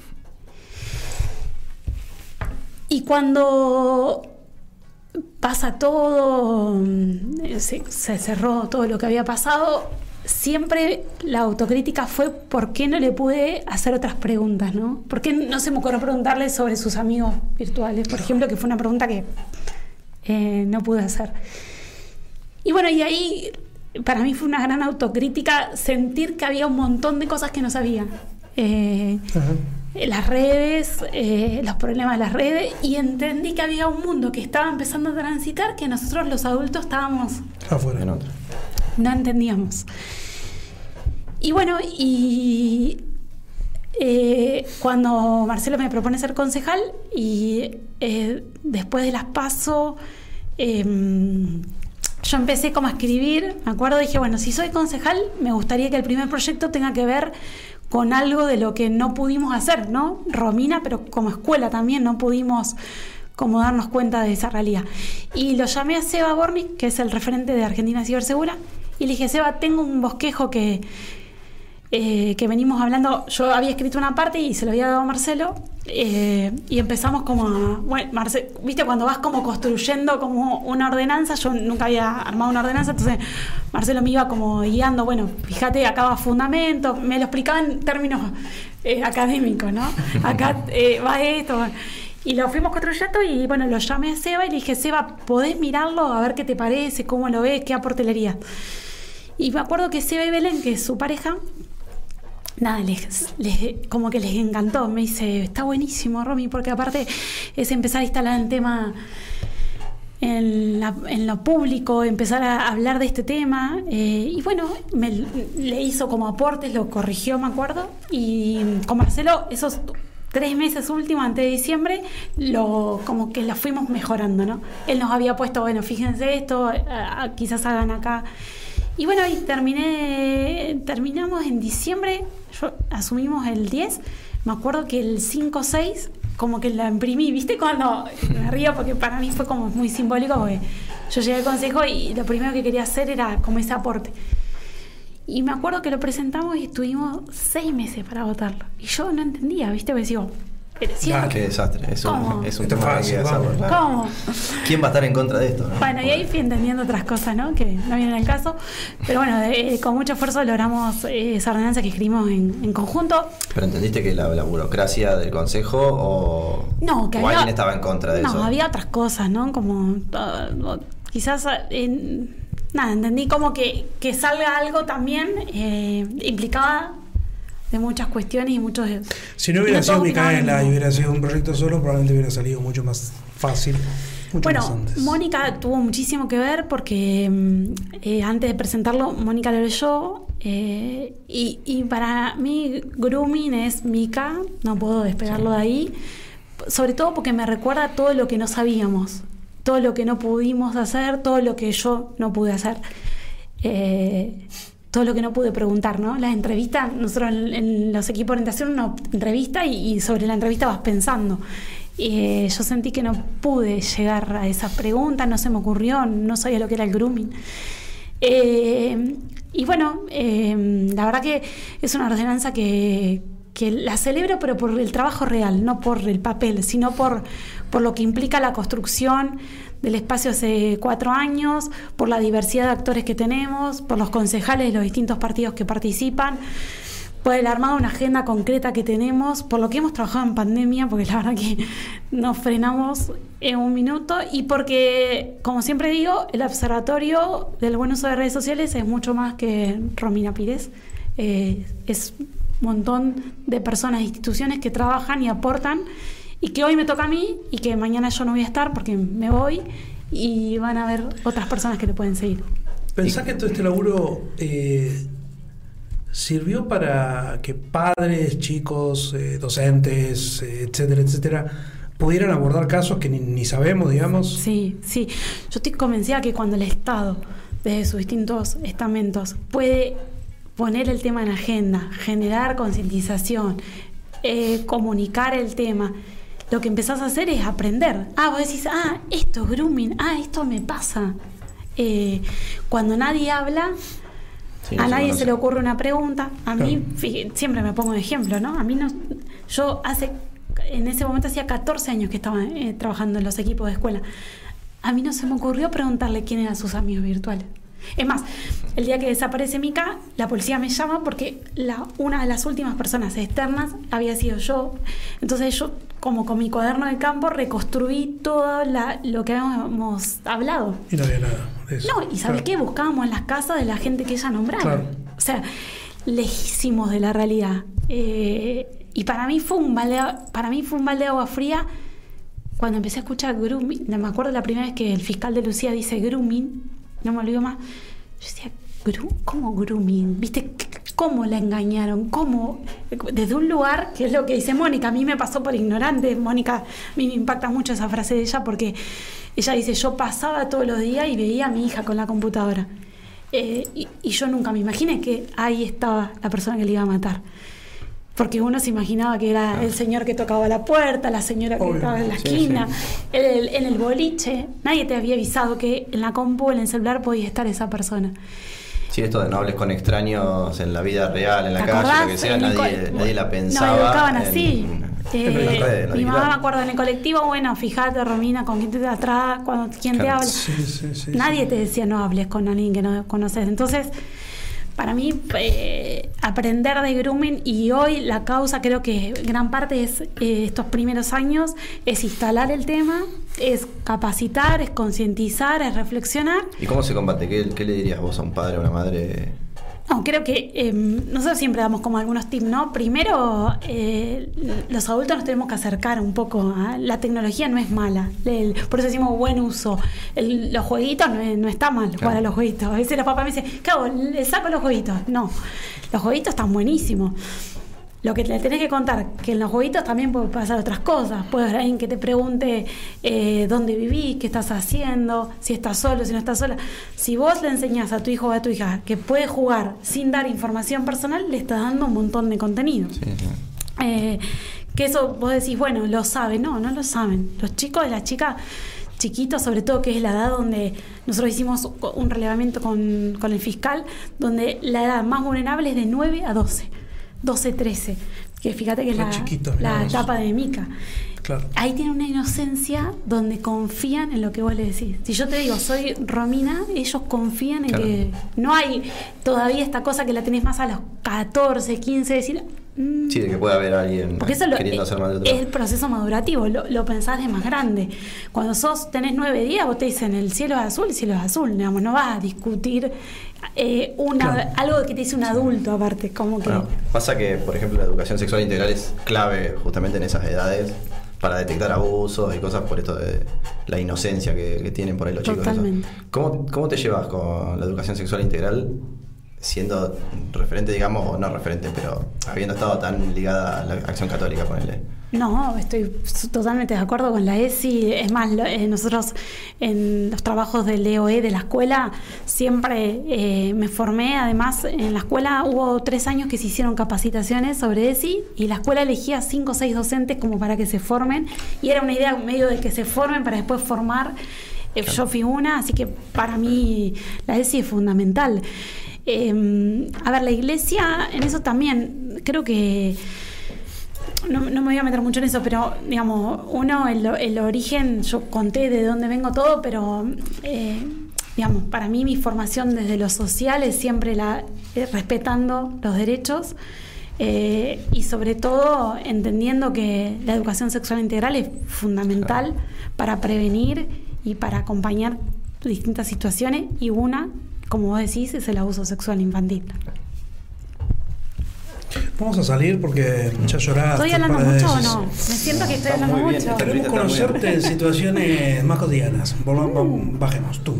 Y cuando pasa todo, mm, se, cerró todo lo que había pasado, siempre la autocrítica fue por qué no le pude hacer otras preguntas, ¿no? ¿Por qué no se me ocurrió preguntarle sobre sus amigos virtuales, por ejemplo, que fue una pregunta que eh, no pude hacer. Y bueno, y ahí para mí fue una gran autocrítica sentir que había un montón de cosas que no sabía. Eh, las redes, eh, los problemas de las redes, y entendí que había un mundo que estaba empezando a transitar que nosotros los adultos estábamos Afuera. En otra. no entendíamos. Y bueno, y eh, cuando Marcelo me propone ser concejal y eh, después de las paso, em, yo empecé como a escribir, me acuerdo, dije, bueno, si soy concejal, me gustaría que el primer proyecto tenga que ver con algo de lo que no pudimos hacer, ¿no? Romina, pero como escuela también no pudimos como darnos cuenta de esa realidad. Y lo llamé a Seba Bornik, que es el referente de Argentina Cibersegura, y le dije, Seba, tengo un bosquejo que, eh, que venimos hablando, yo había escrito una parte y se lo había dado a Marcelo, eh, y empezamos como a, bueno, Marce- viste cuando vas como construyendo como una ordenanza, yo nunca había armado una ordenanza, entonces Marcelo me iba como guiando, bueno, fíjate, acá va fundamento, me lo explicaba en términos eh, académicos, ¿no? Acá va esto, y lo fuimos construyendo y bueno, lo llamé a Seba y le dije, Seba, ¿podés mirarlo a ver qué te parece, cómo lo ves, qué aporte le harías? Y me acuerdo que Seba y Belén, que es su pareja, nada, les, les- como que les encantó. Me dice, está buenísimo, Romy, porque aparte es empezar a instalar el tema en, la- en lo público, empezar a hablar de este tema. eh, y bueno, me, le hizo como aportes, lo corrigió, me acuerdo. Y con Marcelo, esos tres meses últimos, antes de diciembre, lo, como que lo fuimos mejorando, ¿no? Él nos había puesto, bueno, fíjense esto, quizás hagan acá. Y bueno, y terminé, terminamos en diciembre, yo, asumimos el 10, me acuerdo que el 5 o 6, como que la imprimí, ¿viste? Cuando me río porque para mí fue como muy simbólico, porque yo llegué al consejo y lo primero que quería hacer era como ese aporte. Y me acuerdo que lo presentamos y estuvimos seis meses para votarlo. Y yo no entendía, ¿viste? Porque digo, pero Ah, Qué desastre. Es ¿Cómo? un, es un Esto es tema que hay fácil, que hacerlo. vamos. claro. ¿Cómo? ¿Quién va a estar en contra de esto? no? Bueno, y ahí fui entendiendo otras cosas, ¿no? Que no vienen al caso. Pero bueno, eh, con mucho esfuerzo logramos eh, esa ordenanza que escribimos en, en conjunto. ¿Pero entendiste que la, la burocracia del consejo o, No, que o había, alguien estaba en contra de no, eso? había otras cosas, ¿no? Como ah, quizás, eh, nada, entendí como que, que salga algo también eh, implicaba de muchas cuestiones y muchos... Si no hubiera sido Micaela y hubiera sido un proyecto solo, probablemente hubiera salido mucho más fácil. Mucho Bueno. Mónica tuvo muchísimo que ver porque mm, eh, antes de presentarlo, Mónica lo leyó eh, y, y para mí grooming es Mica, no puedo despegarlo de ahí, sobre todo porque me recuerda todo lo que no sabíamos, todo lo que no pudimos hacer, todo lo que yo no pude hacer. Eh, todo lo que no pude preguntar, ¿no? Las entrevistas, nosotros en, en los equipos de orientación una entrevista y, y sobre la entrevista vas pensando. Eh, yo sentí que no pude llegar a esa pregunta, no se me ocurrió, no sabía lo que era el grooming. Eh, y bueno, eh, la verdad que es una ordenanza que, que la celebro, pero por el trabajo real, no por el papel, sino por, por lo que implica la construcción del espacio hace cuatro años, por la diversidad de actores que tenemos, por los concejales de los distintos partidos que participan, por el armado de una agenda concreta que tenemos, por lo que hemos trabajado en pandemia, porque la verdad que nos frenamos en un minuto y porque, como siempre digo, el observatorio del buen uso de redes sociales es mucho más que Romina Pires. Eh, es un montón de personas e instituciones que trabajan y aportan y que hoy me toca a mí y que mañana yo no voy a estar porque me voy y van a haber otras personas que le pueden seguir. ¿Pensás que todo este laburo eh, sirvió para que padres, chicos, eh, docentes, eh, etcétera, etcétera, pudieran abordar casos que ni, ni sabemos, digamos? Sí, sí. Yo estoy convencida que cuando el Estado, desde sus distintos estamentos, puede poner el tema en agenda, generar concientización, comunicar el tema, lo que empezás a hacer es aprender. Ah, vos decís, ah, esto es grooming, ah, esto me pasa. Eh, cuando nadie habla, Sí, a nadie se le ocurre una pregunta. A mí, fíjate, siempre me pongo de ejemplo, ¿no? A mí no. Yo hace. En ese momento hacía 14 años que estaba eh, trabajando en los equipos de escuela. A mí no se me ocurrió preguntarle quién eran sus amigos virtuales. Es más, el día que desaparece Mica, la policía me llama porque la, una de las últimas personas externas había sido yo. Entonces yo, como con mi cuaderno de campo, reconstruí todo la- lo que habíamos hablado. Y no había nada de eso. No, y ¿sabes Claro. qué? Buscábamos en las casas de la gente que ella nombraba. Claro. O sea, lejísimos de la realidad. Eh, y para mí fue un balde, para mí fue un balde de agua fría cuando empecé a escuchar grooming. Me acuerdo la primera vez que el fiscal de Lucía dice grooming, no me olvido más. Yo decía, "Gru- ¿cómo grooming? ¿Viste? ¿Cómo la engañaron? ¿Cómo? Desde un lugar, que es lo que dice Mónica, a mí me pasó por ignorante. Mónica, a mí me impacta mucho esa frase de ella porque ella dice, yo pasaba todos los días y veía a mi hija con la computadora. Eh, y, y yo nunca me imaginé que ahí estaba la persona que le iba a matar. Porque uno se imaginaba que era el señor que tocaba la puerta, la señora que Obvio. estaba en la Sí, esquina, sí. el- en el boliche. Nadie te había avisado que en la compu o en el celular podía estar esa persona. Sí, esto de no hables con extraños en la vida real, en la ¿Te calle, lo que sea, nadie, nadie la pensaba. Nos educaban así. en Eh, en mi mamá me acuerdo en el colectivo, bueno, fíjate, Romina, con quién te atrás, cuando, quién te Claro. habla. Sí, sí, sí, Nadie sí. te decía no hables con alguien que no conoces. Entonces, para mí, eh, aprender de grooming y hoy la causa, creo que gran parte es eh, estos primeros años, es instalar el tema, es capacitar, es concientizar, es reflexionar. ¿Y cómo se combate? ¿Qué, qué le dirías vos a un padre o una madre? No, creo que eh, nosotros siempre damos como algunos tips, ¿no? Primero, eh, los adultos nos tenemos que acercar un poco a la tecnología, no es mala. El- por eso decimos buen uso. El- los jueguitos no, no está mal jugar Claro. a los jueguitos. A veces los papás me dicen, ¿qué hago? Le saco los jueguitos. No, los jueguitos están buenísimos. Lo que le tenés que contar, que en los jueguitos también puede pasar otras cosas. Puede haber alguien que te pregunte eh, dónde vivís, qué estás haciendo, si estás solo, si no estás sola. Si vos le enseñás a tu hijo o a tu hija que puede jugar sin dar información personal, le estás dando un montón de contenido. Sí, sí. Eh, que eso vos decís, bueno, lo saben. No, no lo saben. Los chicos y las chicas chiquitos, sobre todo que es la edad donde nosotros hicimos un relevamiento con, con el fiscal, donde la edad más vulnerable es de 9 a 12, 12, 13, que fíjate que es la, chiquitos, la etapa de Mica. Claro. Ahí tiene una inocencia donde confían en lo que vos le decís. Si yo te digo, soy Romina, ellos confían en Claro. que no hay todavía esta cosa que la tenés más a los 14, 15, decir, Sí, de que pueda haber alguien Porque eso lo- queriendo hacer mal de es el proceso madurativo, lo, lo pensás de más grande. Cuando sos, tenés nueve días, vos te dicen el cielo es azul, el cielo es azul, digamos, no vas a discutir eh, una, Claro. algo que te dice un adulto aparte, como que... Bueno, pasa que, por ejemplo, la educación sexual integral es clave justamente en esas edades para detectar abusos y cosas por esto de la inocencia que, que tienen por ahí los chicos. ¿Cómo, ¿Cómo te llevas con la educación sexual integral siendo referente, digamos, o no referente, pero habiendo estado tan ligada a la acción católica, ponele? No, estoy totalmente de acuerdo con la ESI. Es más, lo- eh, nosotros en los trabajos del EOE de la escuela siempre eh, me formé. Además, en la escuela hubo tres años que se hicieron capacitaciones sobre ESI y la escuela elegía cinco o seis docentes como para que se formen. Y era una idea medio de que se formen para después formar. Eh, Yo fui una, así que para mí la ESI es fundamental. Eh, a ver, la iglesia en eso también creo que no, no me voy a meter mucho en eso, pero digamos, uno, el, el origen, yo conté de dónde vengo todo, pero eh, digamos, para mí mi formación desde lo social es siempre la, eh, respetando los derechos eh, y sobre todo entendiendo que la educación sexual integral es fundamental para prevenir y para acompañar distintas situaciones y una, como vos decís, es el abuso sexual infantil. Vamos a salir porque ya lloraste. ¿Estoy hablando mucho o no? Me siento que estoy Está hablando bien, mucho. Queremos conocerte en situaciones más cotidianas. Volvamos, bajemos, tú.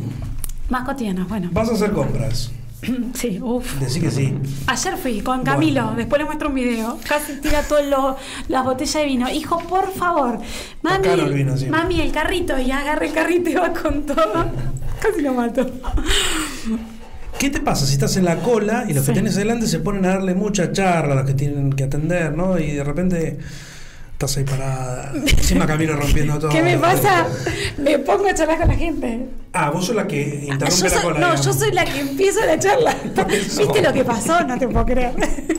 Más cotidianas, bueno. Vas a hacer compras. Sí, uff. Decí que sí. Ayer fui con Camilo, Bueno. después le muestro un video. Casi tira todas las botellas de vino. Hijo, por favor. Mami, caro el vino, sí. mami, el carrito. Y agarra el carrito y va con todo. Casi lo mato. ¿Qué te pasa si estás en la cola y los que tenés adelante se ponen a darle mucha charla a los que tienen que atender, ¿no? Y de repente estás ahí parada. Encima Camilo rompiendo todo. ¿Qué me pasa? Me pongo a charlar con la gente. Ah, vos sos la que interrumpe yo la soy- cola. no, digamos. yo soy la que empiezo la charla. ¿Viste lo que pasó? No te puedo creer.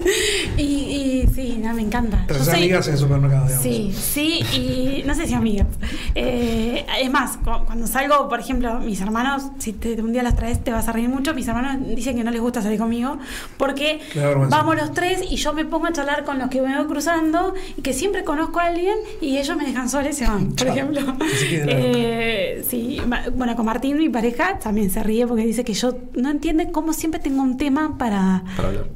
y, y sí, no, me encanta. Pero Yo soy- amigas en el supermercado, digamos. Sí, sí, y no sé si amigas. Eh, es más, cu- cuando salgo, por ejemplo, mis hermanos, si te, un día las traes te vas a reír mucho, mis hermanos dicen que no les gusta salir conmigo porque vamos los tres y yo me pongo a charlar con los que me voy cruzando y que siempre conozco a alguien y ellos me dejan sola y se van, por ejemplo. Eh, sí, ma- bueno, con Martín, mi pareja, también se ríe porque dice que yo no entiende cómo siempre tengo un tema para,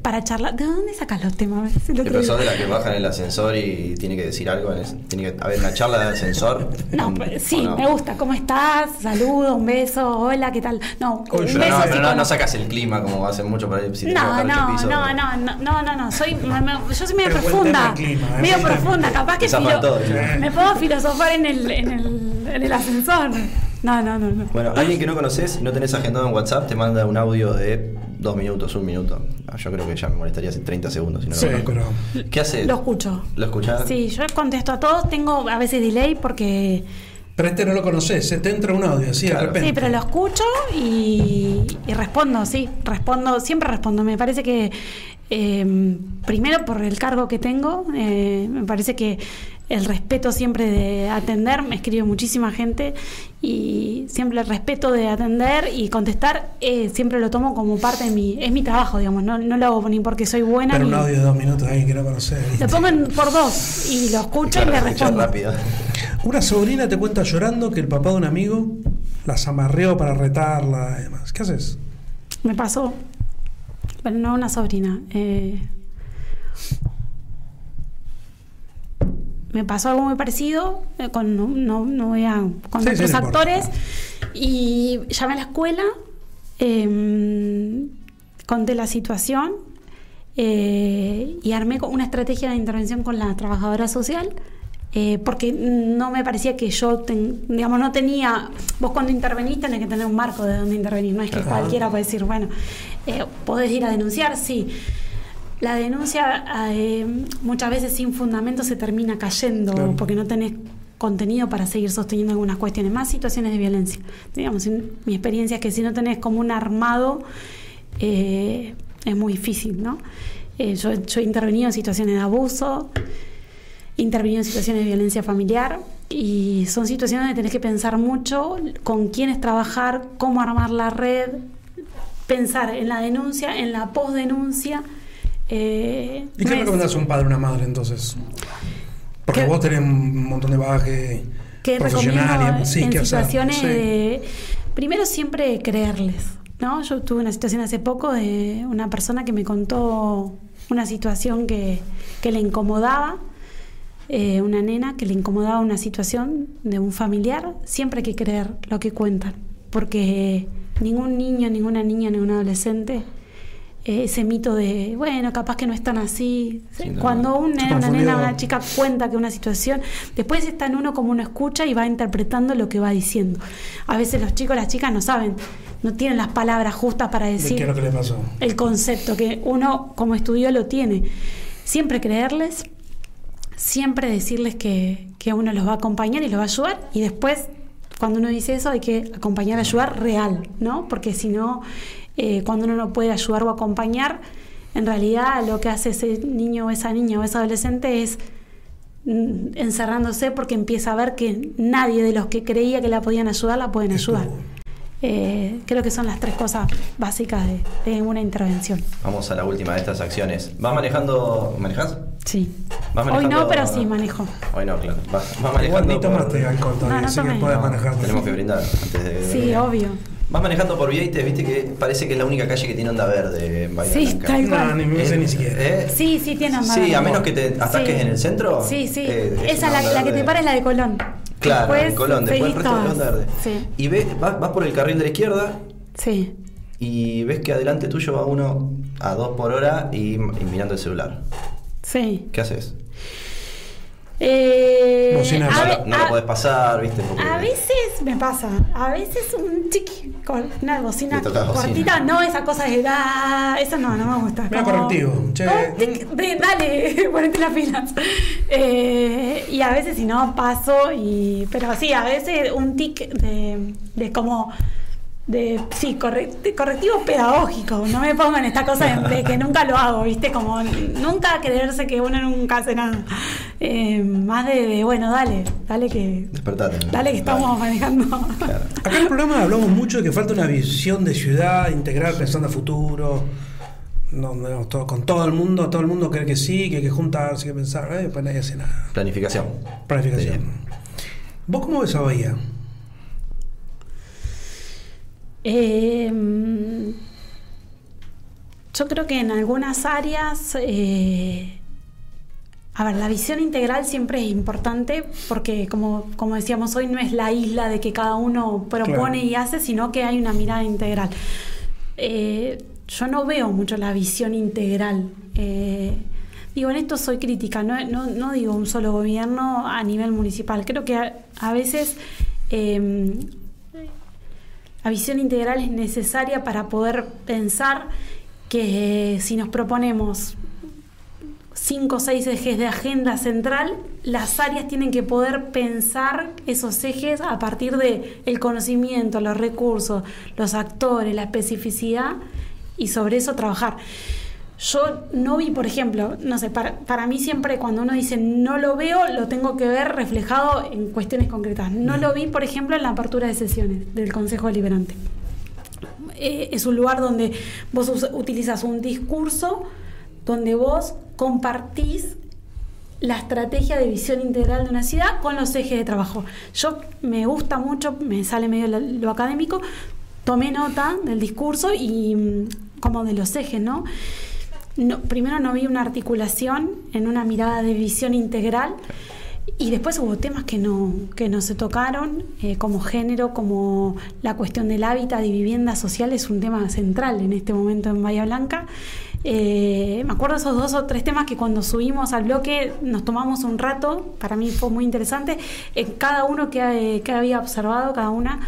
Para charlar. ¿De dónde sacas los temas? El otro pero día- sos de la que baja en el ascensor y tiene que decir algo, tiene que haber una charla de ascensor. No, pues, sí, me gusta. ¿Cómo estás? Saludo, un beso, hola, ¿qué tal? No, un pero Pero beso no, pero no, no sacas el clima como hacen mucho por ahí. Si te No, bajan no, pisos. no, no, no, no, no, no, soy, me- me- yo soy medio buen profunda, clima, es medio profunda, capaz que filo- todo, sí. me puedo filosofar en el, en el, en el ascensor. No, no, no, no. Bueno, alguien que no conoces y no tenés agendado en WhatsApp te manda un audio de dos minutos, un minuto. Ah, Yo creo que ya me molestaría hace 30 segundos si no Sí, lo conozco. pero. ¿Qué haces? Lo escucho. ¿Lo escuchás? Sí, yo contesto a todos, tengo a veces delay porque... Pero este no lo conoces, se te entra un audio así de Claro. repente. Sí, pero lo escucho y, y respondo, sí, respondo, siempre respondo. Me parece que, eh, primero por el cargo que tengo, eh, me parece que el respeto siempre de atender, me escribe muchísima gente y siempre el respeto de atender y contestar, eh, siempre lo tomo como parte de mi, es mi trabajo, digamos, no, no lo hago ni porque soy buena Pero ni... un audio de dos minutos alguien que no conoces. ¿viste? Lo por dos y lo escucho Claro, y le respondo. rápido. Una sobrina te cuenta llorando que el papá de un amigo las amarreó para retarla y demás. ¿Qué haces? Me pasó, pero no una sobrina. eh, me pasó algo muy parecido eh, con no, no, no voy a con Sí, otros actores y llamé a la escuela eh, conté la situación eh, y armé una estrategia de intervención con la trabajadora social eh, porque no me parecía que yo, ten- digamos, no tenía, vos cuando intervenís tenés que tener un marco de dónde intervenir, no es que Ajá. cualquiera puede decir, bueno, eh, podés ir a denunciar, sí. La denuncia eh, muchas veces sin fundamento se termina cayendo Claro. porque no tenés contenido para seguir sosteniendo algunas cuestiones, más situaciones de violencia. Digamos, en- mi experiencia es que si no tenés como un armado, eh, es muy difícil, ¿no? Eh, yo, yo he intervenido en situaciones de abuso, he intervenido en situaciones de violencia familiar y son situaciones donde tenés que pensar mucho con quiénes trabajar, cómo armar la red, pensar en la denuncia, en la posdenuncia Eh, ¿Y qué recomendás a un padre o una madre entonces? Porque ¿Qué- vos tenés un montón de bagaje que profesional. sí, en ¿qué situaciones de primero siempre creerles no yo tuve una situación hace poco de una persona que me contó una situación que, que le incomodaba eh, una nena que le incomodaba una situación de un familiar siempre hay que creer lo que cuentan porque ningún niño ninguna niña ningún adolescente eh, ese mito de, bueno, capaz que no es tan así. Sí, no, Cuando un nene, una nena, una chica cuenta que una situación, después está en uno como uno escucha y va interpretando lo que va diciendo. A veces los chicos, las chicas no saben, no tienen las palabras justas para ¿De decir qué es lo que le pasó? el concepto que uno como estudió lo tiene. Siempre creerles, siempre decirles que, que uno los va a acompañar y los va a ayudar y después cuando uno dice eso hay que acompañar, ayudar real, ¿no? Porque si no, eh, cuando uno no puede ayudar o acompañar, en realidad lo que hace ese niño o esa niña o ese adolescente es mm, encerrándose porque empieza a ver que nadie de los que creía que la podían ayudar la pueden ayudar. Eh, creo que son las tres cosas básicas de, de una intervención. Vamos a la última de estas acciones. ¿Vas manejando? ¿Manejas? Sí. ¿Vas Hoy manejando? no, pero sí manejo. Hoy no, claro. Vas, vas Igual manejando. ni tomaste alcohol todavía, No, no así que puedes manejar. Tenemos que brindar antes de. Sí, obvio. Vas manejando por Vieites, viste que parece que es la única calle que tiene onda verde en Bahía Sí, Blanca. tal No, ni me sé Eh, ni siquiera. ¿eh? Sí, sí, tiene onda Sí, verde. a menos que te ataques Sí. en el centro. Sí, sí. eh, es Esa, una la, onda la que te verde. para es la de Colón. Claro, Después en Colón, después el resto es todas. onda verde. Sí, Y ves, vas, vas por el carril de la izquierda sí. y ves que adelante tuyo va uno a dos por hora y, y mirando el celular. Sí. ¿Qué haces? Eh, Bocina. No, ve- lo- no a- lo podés pasar, viste. Porque A veces me pasa, a veces un chiqui con una bocina cortita, no esa cosa de ah, eso no, no me gusta. Mira, correctivo, che. No, tic, de- dale, ponete las pilas. Eh, y a veces si no paso y. Pero sí, a veces un tic de, de como de sí, corre- de correctivo pedagógico. No me pongo en esta cosa de, de que nunca lo hago, ¿viste? Como nunca creerse que uno nunca hace nada. Eh, más de, de, bueno, dale, dale que. Despertate. Dale que estamos manejando. Claro. Acá en el programa hablamos mucho de que falta una visión de ciudad integral pensando a futuro. No, no, todo- con todo el mundo, todo el mundo cree que sí, que hay que juntarse, que pensar, eh, pues nadie hace nada. Planificación. Planificación. Sí. ¿Vos cómo ves a Bahía? Eh, yo creo que en algunas áreas, eh, a ver, la visión integral siempre es importante porque, como, como decíamos hoy, no es la isla de que cada uno propone Claro. y hace, sino que hay una mirada integral. Eh, yo no veo mucho la visión integral. Eh, digo, en esto soy crítica, no, no, no digo un solo gobierno a nivel municipal. Creo que a, a veces eh, la visión integral es necesaria para poder pensar que si nos proponemos cinco o seis ejes de agenda central, las áreas tienen que poder pensar esos ejes a partir de el conocimiento, los recursos, los actores, la especificidad y sobre eso trabajar. Yo no vi, por ejemplo, no sé, para, para mí siempre cuando uno dice no lo veo, lo tengo que ver reflejado en cuestiones concretas. No lo vi, por ejemplo, en la apertura de sesiones del Consejo Deliberante. Eh, es un lugar donde vos utilizas un discurso donde vos compartís la estrategia de visión integral de una ciudad con los ejes de trabajo. Yo me gusta mucho, me sale medio lo, académico, tomé nota del discurso y mm, como de los ejes, ¿no? No, primero no vi una articulación en una mirada de visión integral y después hubo temas que no, que no se tocaron, eh, como género, como la cuestión del hábitat y vivienda social es un tema central en este momento en Bahía Blanca. Eh, me acuerdo esos dos o tres temas que cuando subimos al bloque nos tomamos un rato, para mí fue muy interesante, en cada uno que, que había observado, cada una,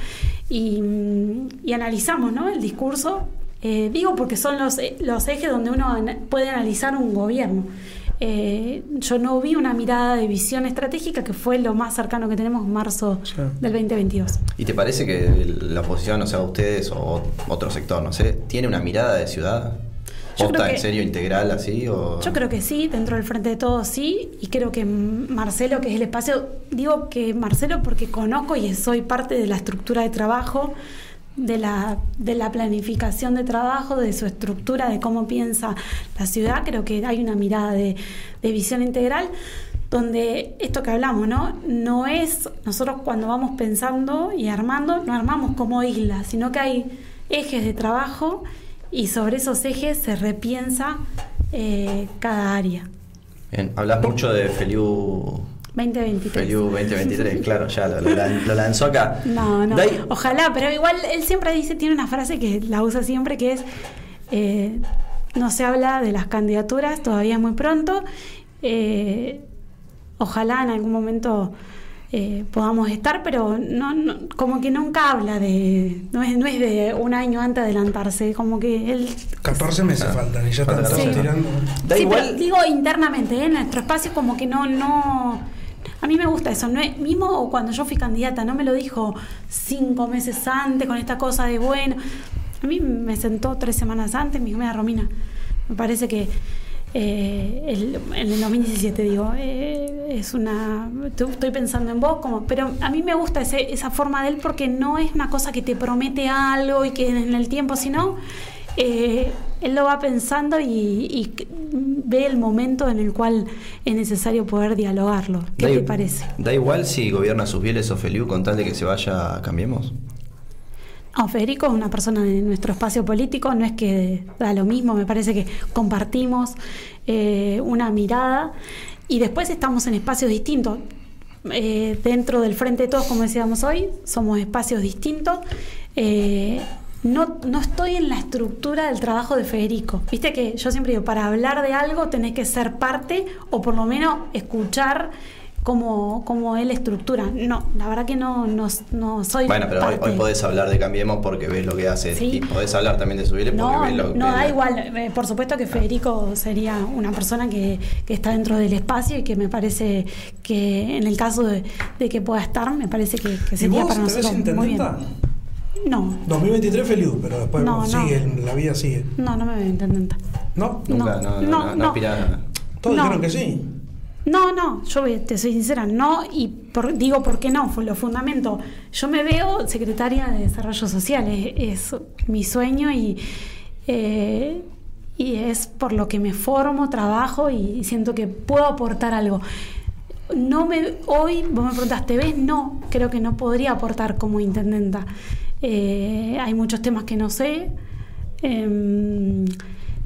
y, mm, y analizamos ¿no? el discurso. Eh, digo porque son los, eh, los ejes donde uno puede analizar un gobierno. Eh, yo no vi una mirada de visión estratégica que fue lo más cercano que tenemos en marzo Sí. del 2022. ¿Y te parece que la oposición, o sea, ustedes o otro sector, no sé, tiene una mirada de ciudad? Yo ¿Posta creo que- en serio integral así? O... Yo creo que sí, dentro del Frente de Todos sí, y creo que Marcelo, que es el espacio, digo que Marcelo porque conozco y soy parte de la estructura de trabajo de la, de la planificación de trabajo, de su estructura, de cómo piensa la ciudad. Creo que hay una mirada de, de visión integral donde esto que hablamos, ¿no? No es, nosotros cuando vamos pensando y armando, no armamos como isla, sino que hay ejes de trabajo y sobre esos ejes se repiensa eh, cada área. Bien, hablas mucho de Feliu 2023. Feliu 2023, claro, ya lo, lo lan- lo lanzó acá. No, no. Dai- Ojalá, pero igual él siempre dice, tiene una frase que la usa siempre, que es, eh, no se habla de las candidaturas, todavía es muy pronto. eh, ojalá en algún momento eh, podamos estar, pero no, no- como que nunca habla de, no es, no es de un año antes de adelantarse, como que él 14 meses Ah, faltan y ya están 14. tirando. Da sí, igual. pero digo internamente, ¿eh? en nuestro espacio como que no, no. A mí me gusta eso, no es- mismo cuando yo fui candidata, no me lo dijo cinco meses antes con esta cosa de bueno. A mí me sentó tres semanas antes, me dijo, mira Romina, me parece que eh, el- en el 2017 digo, eh, es una, estoy pensando en vos, como, pero a mí me gusta ese- esa forma de él porque no es una cosa que te promete algo y que en el tiempo, sino eh, él lo va pensando y, y ve el momento en el cual es necesario poder dialogarlo. ¿Qué da te parece? Da igual si gobierna sus bieles o Feliu con tal de que se vaya Cambiemos. No, Federico es una persona de nuestro espacio político, no es que da lo mismo, me parece que compartimos eh, una mirada y después estamos en espacios distintos. Eh, dentro del Frente de Todos, como decíamos hoy, somos espacios distintos. Eh, no, no estoy en la estructura del trabajo de Federico. Viste que yo siempre digo, para hablar de algo tenés que ser parte o por lo menos escuchar cómo, cómo él estructura. No, la verdad que no, no, no soy Bueno, pero hoy, parte. hoy podés hablar de Cambiemos porque ves lo que hace. Sí. Y podés hablar también de sus bieles porque No, ves lo no ves da la- igual. Eh, Por supuesto que Federico sería una persona que, que está dentro del espacio y que me parece que en el caso de, de que pueda estar, me parece que, que ¿Y sería vos para te ves nosotros muy bien. intendenta? No, 2023 Feliu, pero después No, no. sigue, la vida sigue. no, no me veo intendenta. ¿No? Nunca, no, no, no, no, no, no no. Todos No. dijeron que sí. No, no, yo te soy sincera, no, y digo por qué no, fue lo fundamento. Yo me veo secretaria de Desarrollo Social, es, es mi sueño y, eh, y es por lo que me formo, trabajo y siento que puedo aportar algo. No me, hoy vos me preguntaste, ¿ves? No, creo que no podría aportar como intendenta. Eh, hay muchos temas que no sé. Em,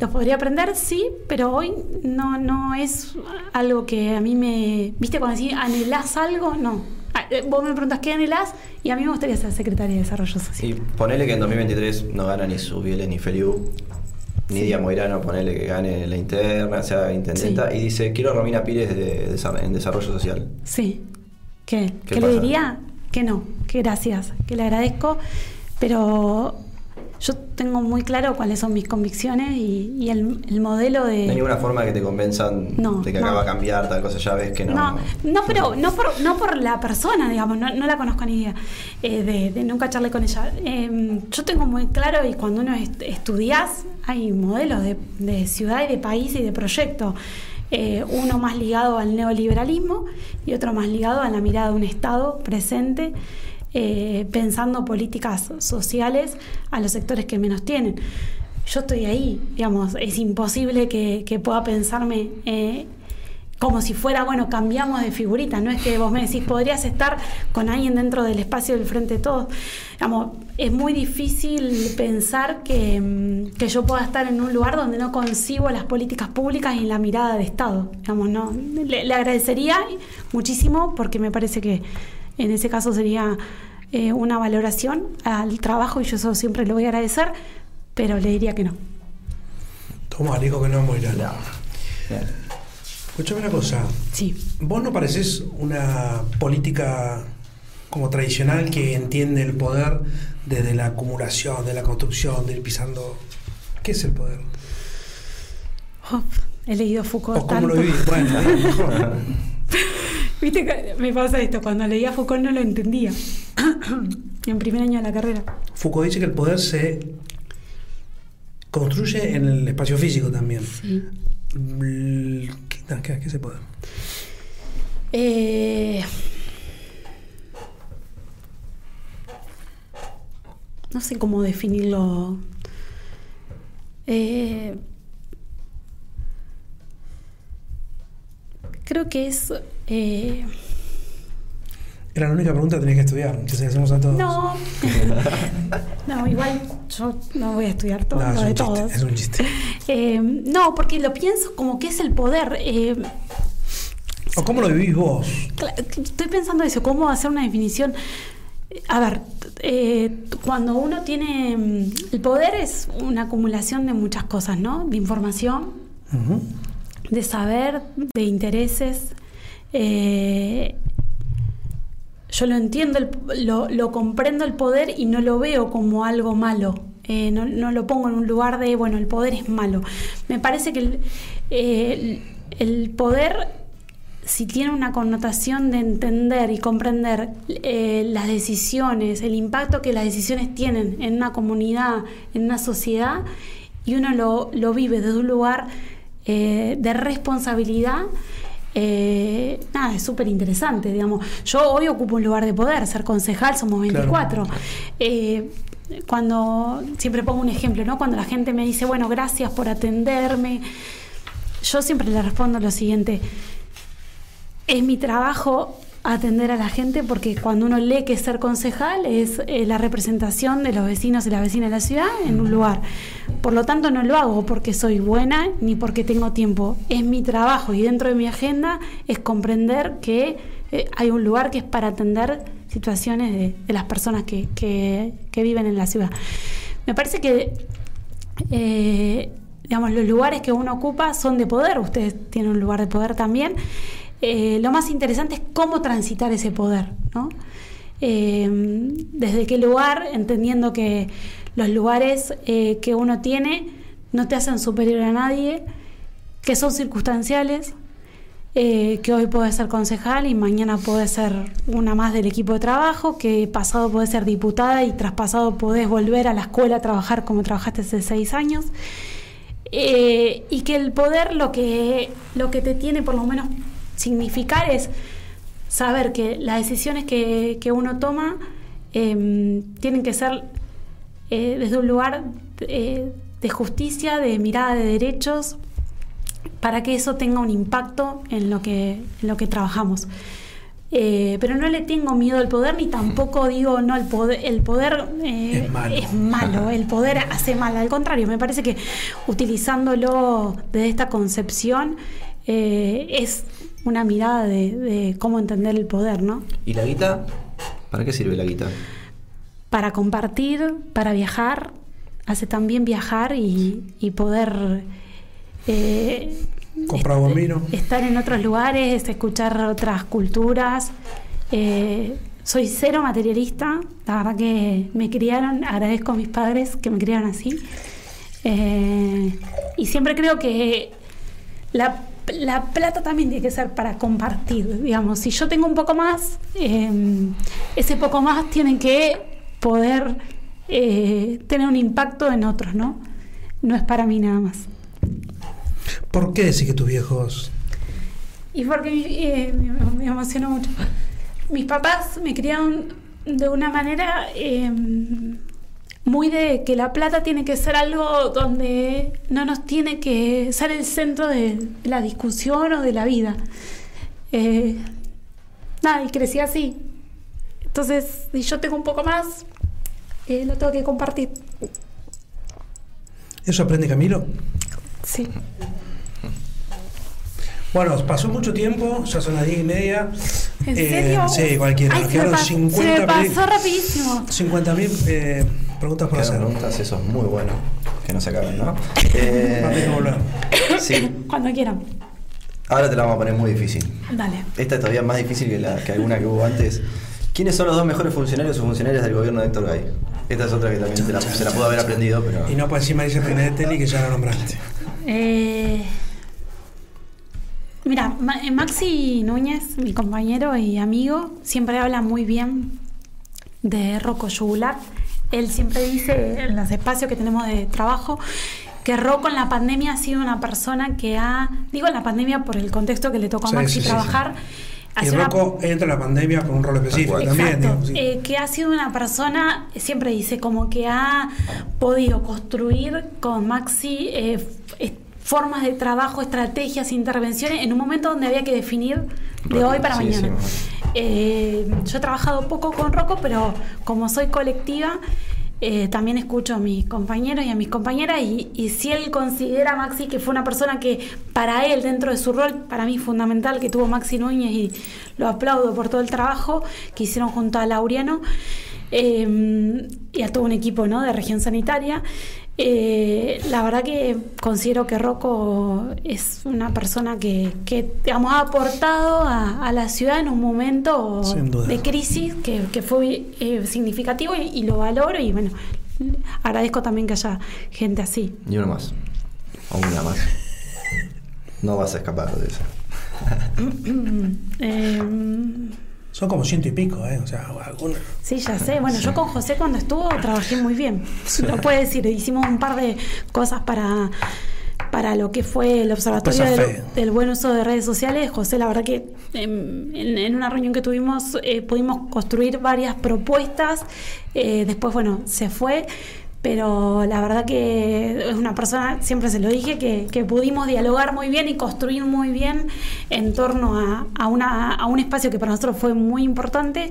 los podría aprender, sí, pero hoy no, no es algo que a mí me... ¿Viste cuando decís anhelás algo? No. Ah, eh, Vos me preguntas qué anhelás y a mí me gustaría ser secretaria de Desarrollo Social. Y ponele que en 2023 no gana ni sus bieles ni Feliu. Nidia Moirano, ponele que gane la interna, sea intendenta, Sí. y dice, quiero a Romina Pires de, en desarrollo social. Sí. ¿Qué? ¿Qué ¿Qué, le diría? Que no, que gracias, que le agradezco, pero yo tengo muy claro cuáles son mis convicciones y, y el, el modelo de... No hay ninguna forma que te convenzan No, de que no. acá va a cambiar tal cosa, ya ves que no. No, no, pero no por, no por la persona, digamos, no, no la conozco ni idea, eh, de, de nunca charlé con ella. Eh, yo tengo muy claro, y cuando uno est- estudias, hay modelos de, de ciudad y de país y de proyecto. Eh, uno más ligado al neoliberalismo y otro más ligado a la mirada de un Estado presente, eh, pensando políticas sociales a los sectores que menos tienen. Yo estoy ahí, digamos, es imposible que, pueda pensarme eh, como si fuera, bueno, cambiamos de figurita, no es que vos me decís, podrías estar con alguien dentro del espacio del frente de todos. Digamos, es muy difícil pensar que, mm, que yo pueda estar en un lugar donde no concibo las políticas públicas y la mirada de Estado. Digamos, no, le agradecería muchísimo porque me parece que en ese caso sería eh, una valoración al trabajo y yo eso siempre lo voy a agradecer, pero le diría que no. Toma, dijo que no morirá. No. Escuchame una cosa. Sí. ¿Vos no pareces una política como tradicional que entiende el poder desde la acumulación, de la construcción, de ir pisando? ¿Qué es el poder? Uf, he leído Foucault ¿O cómo lo vivís? Bueno, mejor. Viste que me pasa esto, cuando leía Foucault no lo entendía. en primer año de la carrera. Foucault dice que el poder se construye en el espacio físico también. Sí. ¿Qué, qué- qué es el poder? Eh, no sé cómo definirlo. Eh, creo que es... eh, Era la única pregunta que tenías que estudiar, que se hacemos a todos. no, no, igual yo no voy a estudiar todo No, es lo de un chiste, todos. es un chiste. Eh, no, porque lo pienso como que es el poder. eh, ¿O cómo lo vivís vos? Estoy pensando eso, cómo hacer una definición. A ver, eh, cuando uno tiene... mm, El poder es una acumulación de muchas cosas, ¿no? De información, de saber, de intereses. Eh, yo lo entiendo, lo, comprendo el poder y no lo veo como algo malo. Eh, no, no lo pongo en un lugar de, bueno, el poder es malo. Me parece que el, eh, el- poder, si tiene una connotación de entender y comprender las decisiones, el impacto que las decisiones tienen en una comunidad, en una sociedad, y uno lo, lo vive desde un lugar de responsabilidad, eh, nada, es súper interesante, digamos. Yo hoy ocupo un lugar de poder, ser concejal, somos 24. Eh, cuando, siempre pongo un ejemplo, ¿no? Cuando la gente me dice, bueno, gracias por atenderme, yo siempre le respondo lo siguiente, es mi trabajo atender a la gente porque cuando uno lee que ser concejal es eh, la representación de los vecinos y las vecinas de la ciudad en un lugar. Por lo tanto no lo hago porque soy buena ni porque tengo tiempo. Es mi trabajo y dentro de mi agenda es comprender que eh, hay un lugar que es para atender situaciones de, las personas que, que- que viven en la ciudad. Me parece que eh, digamos, los lugares que uno ocupa son de poder, ustedes tienen un lugar de poder también. Eh, lo más interesante es cómo transitar ese poder, ¿no? Eh, desde qué lugar, entendiendo que los lugares eh, que uno tiene no te hacen superior a nadie, que son circunstanciales, que hoy puede ser concejal y mañana puede ser una más del equipo de trabajo, que pasado puede ser diputada y traspasado podés volver a la escuela a trabajar como trabajaste hace seis años. Y que el poder lo que, lo que te tiene por lo menos significar es saber que las decisiones que, que uno toma eh, tienen que ser eh, desde un lugar eh, de justicia, de mirada de derechos, para que eso tenga un impacto en lo que, en lo que trabajamos. Eh, pero no le tengo miedo al poder ni tampoco digo no el poder el poder eh, Es malo. es malo, el poder hace mal al contrario me parece que utilizándolo desde esta concepción eh, es una mirada de, de cómo entender el poder no ¿Y la guita? ¿Para qué sirve la guita? para compartir para viajar hace también viajar y, y poder eh, Comprar buen vino. estar en otros lugares, escuchar otras culturas. Eh, soy cero materialista, la verdad que me criaron, agradezco a mis padres que me criaron así. Eh, y siempre creo que la, la plata también tiene que ser para compartir, digamos. Si yo tengo un poco más, eh, ese poco más tiene que poder eh, tener un impacto en otros, ¿no? No es para mí nada más. ¿Por qué decís que tus viejos Y porque eh, me, emocionó mucho. Mis papás me criaron de una manera eh, muy de que la plata tiene que ser algo donde no nos tiene que ser el centro de la discusión o de la vida. Eh, nada, y crecí así. Entonces, si yo tengo un poco más, eh, lo tengo que compartir. ¿Eso aprende Camilo? Sí. Bueno, pasó mucho tiempo, ya son las 10 y media. ¿En Eh, serio? Sí, cualquiera. Ay, Nos se me, quedaron pas- se 50 me peli- pasó rapidísimo. 50.000 eh, preguntas por hacer. preguntas, eso es muy bueno. Que no se acaben, ¿no? Volver. sí. Cuando quieran. Ahora te la vamos a poner muy difícil. Dale. Esta es todavía más difícil que, la, que alguna que hubo antes. ¿Quiénes son los dos mejores funcionarios o funcionarias del gobierno de Héctor Gay? Esta es otra que también se la, se la pudo haber aprendido, pero. Y no puedes decir Marisa Pinetelli que ya la nombraste. Eh, mira, eh, Maxi Núñez, mi compañero y amigo, siempre habla muy bien de Rocco Yugular. Él siempre dice en los espacios que tenemos de trabajo que Rocco en la pandemia ha sido una persona que ha, digo en la pandemia por el contexto que le tocó a Sí, Maxi sí, sí, trabajar, Y una- Rocco entra en la pandemia con un rol específico también. Exacto, digamos, sí. eh, que ha sido una persona, siempre dice, como que ha podido construir con Maxi eh, formas de trabajo, estrategias, intervenciones en un momento donde había que definir de hoy para mañana. Eh, yo he trabajado poco con Rocco, pero como soy colectiva, eh, también escucho a mis compañeros y a mis compañeras y, y si él considera a Maxi que fue una persona que para él dentro de su rol, para mí fundamental que tuvo Maxi Núñez y lo aplaudo por todo el trabajo que hicieron junto a Laureano eh, y a todo un equipo ¿no? de región sanitaria. Eh, la verdad que considero que Rocco es una persona que, que digamos, ha aportado a, a la ciudad en un momento de crisis que, que fue eh, significativo y, y lo valoro y bueno, agradezco también que haya gente así. Y uno más. O una más. No vas a escapar de eso. Eh, Son como ciento y pico, ¿eh? O sea, alguna. Sí, ya sé. Bueno, yo con José cuando estuvo trabajé muy bien. Lo puede decir. Hicimos un par de cosas para, para lo que fue el Observatorio del, Buen Uso de Redes Sociales. José, la verdad que en, en una reunión que tuvimos eh, pudimos construir varias propuestas. Eh, después, bueno, se fue. Pero la verdad que es una persona, siempre se lo dije, que, que pudimos dialogar muy bien y construir muy bien en torno a, a un espacio que para nosotros fue muy importante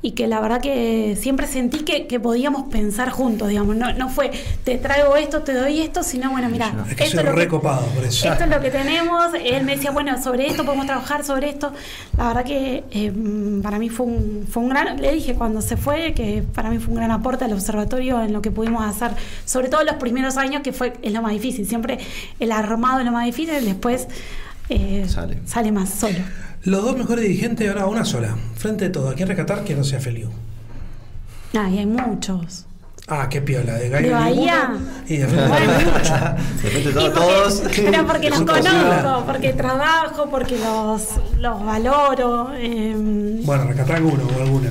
y que la verdad que siempre sentí que, que podíamos pensar juntos, digamos. No, no fue te traigo esto, te doy esto, sino bueno, mira, Es que soy es lo recopado por eso. esto es lo que tenemos. Él me decía, bueno, sobre esto podemos trabajar, sobre esto. La verdad que eh, para mí fue un, fue un gran, le dije cuando se fue, que para mí fue un gran aporte al observatorio en lo que pudimos hacer, sobre todo en los primeros años, que fue es lo más difícil. Siempre el armado es lo más difícil, después eh, Sale. sale más solo. Los dos mejores dirigentes ahora una sola. Frente de todo. ¿A quién rescatar que no sea Feliu? Ay, hay muchos. Ah, qué piola. De ¿De Gallo Bahía? ninguno, Y de frente Bueno, De Y todo- porque- todos. Pero porque los conozco, porque trabajo, porque los, los valoro. eh, Bueno, rescatar alguno o alguna.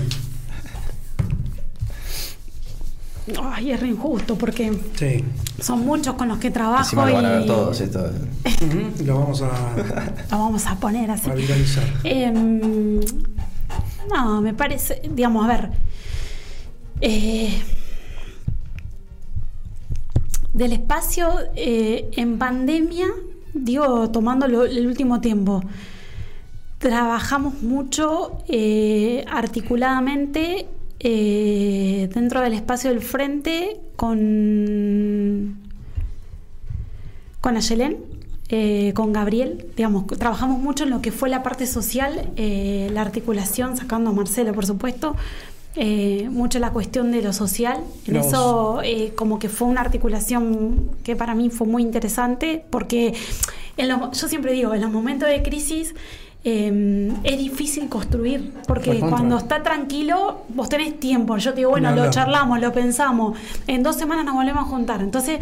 Ay, es re injusto porque Sí. son muchos con los que trabajo lo y van a ver todos. Esto. Ujú, Lo vamos a, lo vamos a poner así. a viralizar. Em, no, me parece, digamos, a ver. eh, del espacio eh, en pandemia, digo, tomando lo- el último tiempo, trabajamos mucho eh, articuladamente eh, dentro del espacio del frente con con Ayelén, eh, con Gabriel, digamos, trabajamos mucho en lo que fue la parte social, eh, la articulación, sacando a Marcelo, por supuesto, mucho la cuestión de lo social. En eso, como que fue una articulación que para mí fue muy interesante, porque en los- yo siempre digo, en los momentos de crisis. Eh, es difícil construir porque cuando está tranquilo vos tenés tiempo. Yo te digo bueno lo charlamos lo pensamos. En dos semanas nos volvemos a juntar. Entonces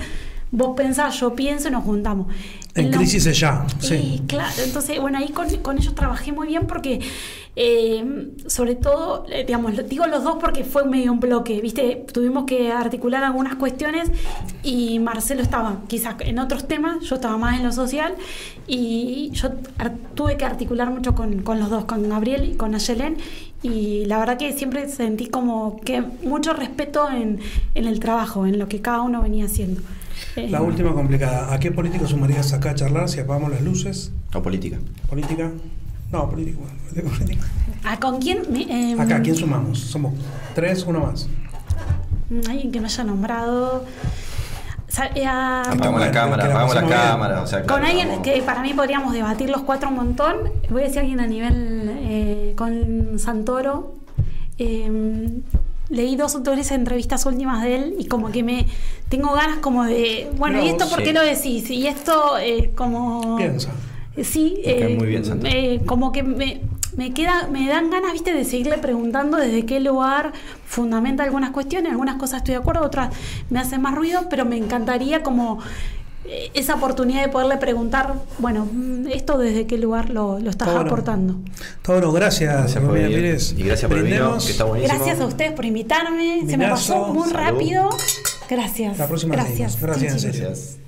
vos pensás, yo pienso y nos juntamos. En los- crisis es ya, Sí, sí. claro. Entonces, bueno, ahí con, con ellos trabajé muy bien porque, eh, sobre todo, eh, digamos, digo los dos porque fue medio un bloque, ¿viste? Tuvimos que articular algunas cuestiones y Marcelo estaba quizás en otros temas, yo estaba más en lo social y yo tuve que articular mucho con, con los dos, con Gabriel y con Ayelen y la verdad que siempre sentí como que mucho respeto en, en el trabajo, en lo que cada uno venía haciendo. Eh, La última complicada. ¿A qué político sumarías acá a charlar si apagamos las luces? O política. ¿Política? No, político. bueno, política. ¿A con quién? Me- em, Acá, ¿quién sumamos? Somos tres, uno más. Alguien que me haya nombrado. Eh, a- Apagamos la cámara, que la apagamos la bien. cámara. O sea, con claro, alguien vamos- que para mí podríamos debatir los cuatro un montón. Voy a decir alguien a nivel eh, con Santoro. Eh, leí dos o tres entrevistas últimas de él y como que me tengo ganas como de bueno y esto por qué lo decís y esto eh, como Piensa. Sí, eh, muy bien, eh, como que me, me queda, me dan ganas, viste, de seguirle preguntando desde qué lugar fundamenta algunas cuestiones, algunas cosas estoy de acuerdo, otras me hacen más ruido, pero me encantaría como esa oportunidad de poderle preguntar, bueno, mm, esto desde qué lugar lo, lo estás Está bueno. aportando. Bueno, gracias, Gracias por venir. Y gracias por que está buenísimo. Gracias a ustedes por invitarme, se me pasó muy salud. rápido. Gracias. La próxima Gracias. Gracias, serio. Gracias.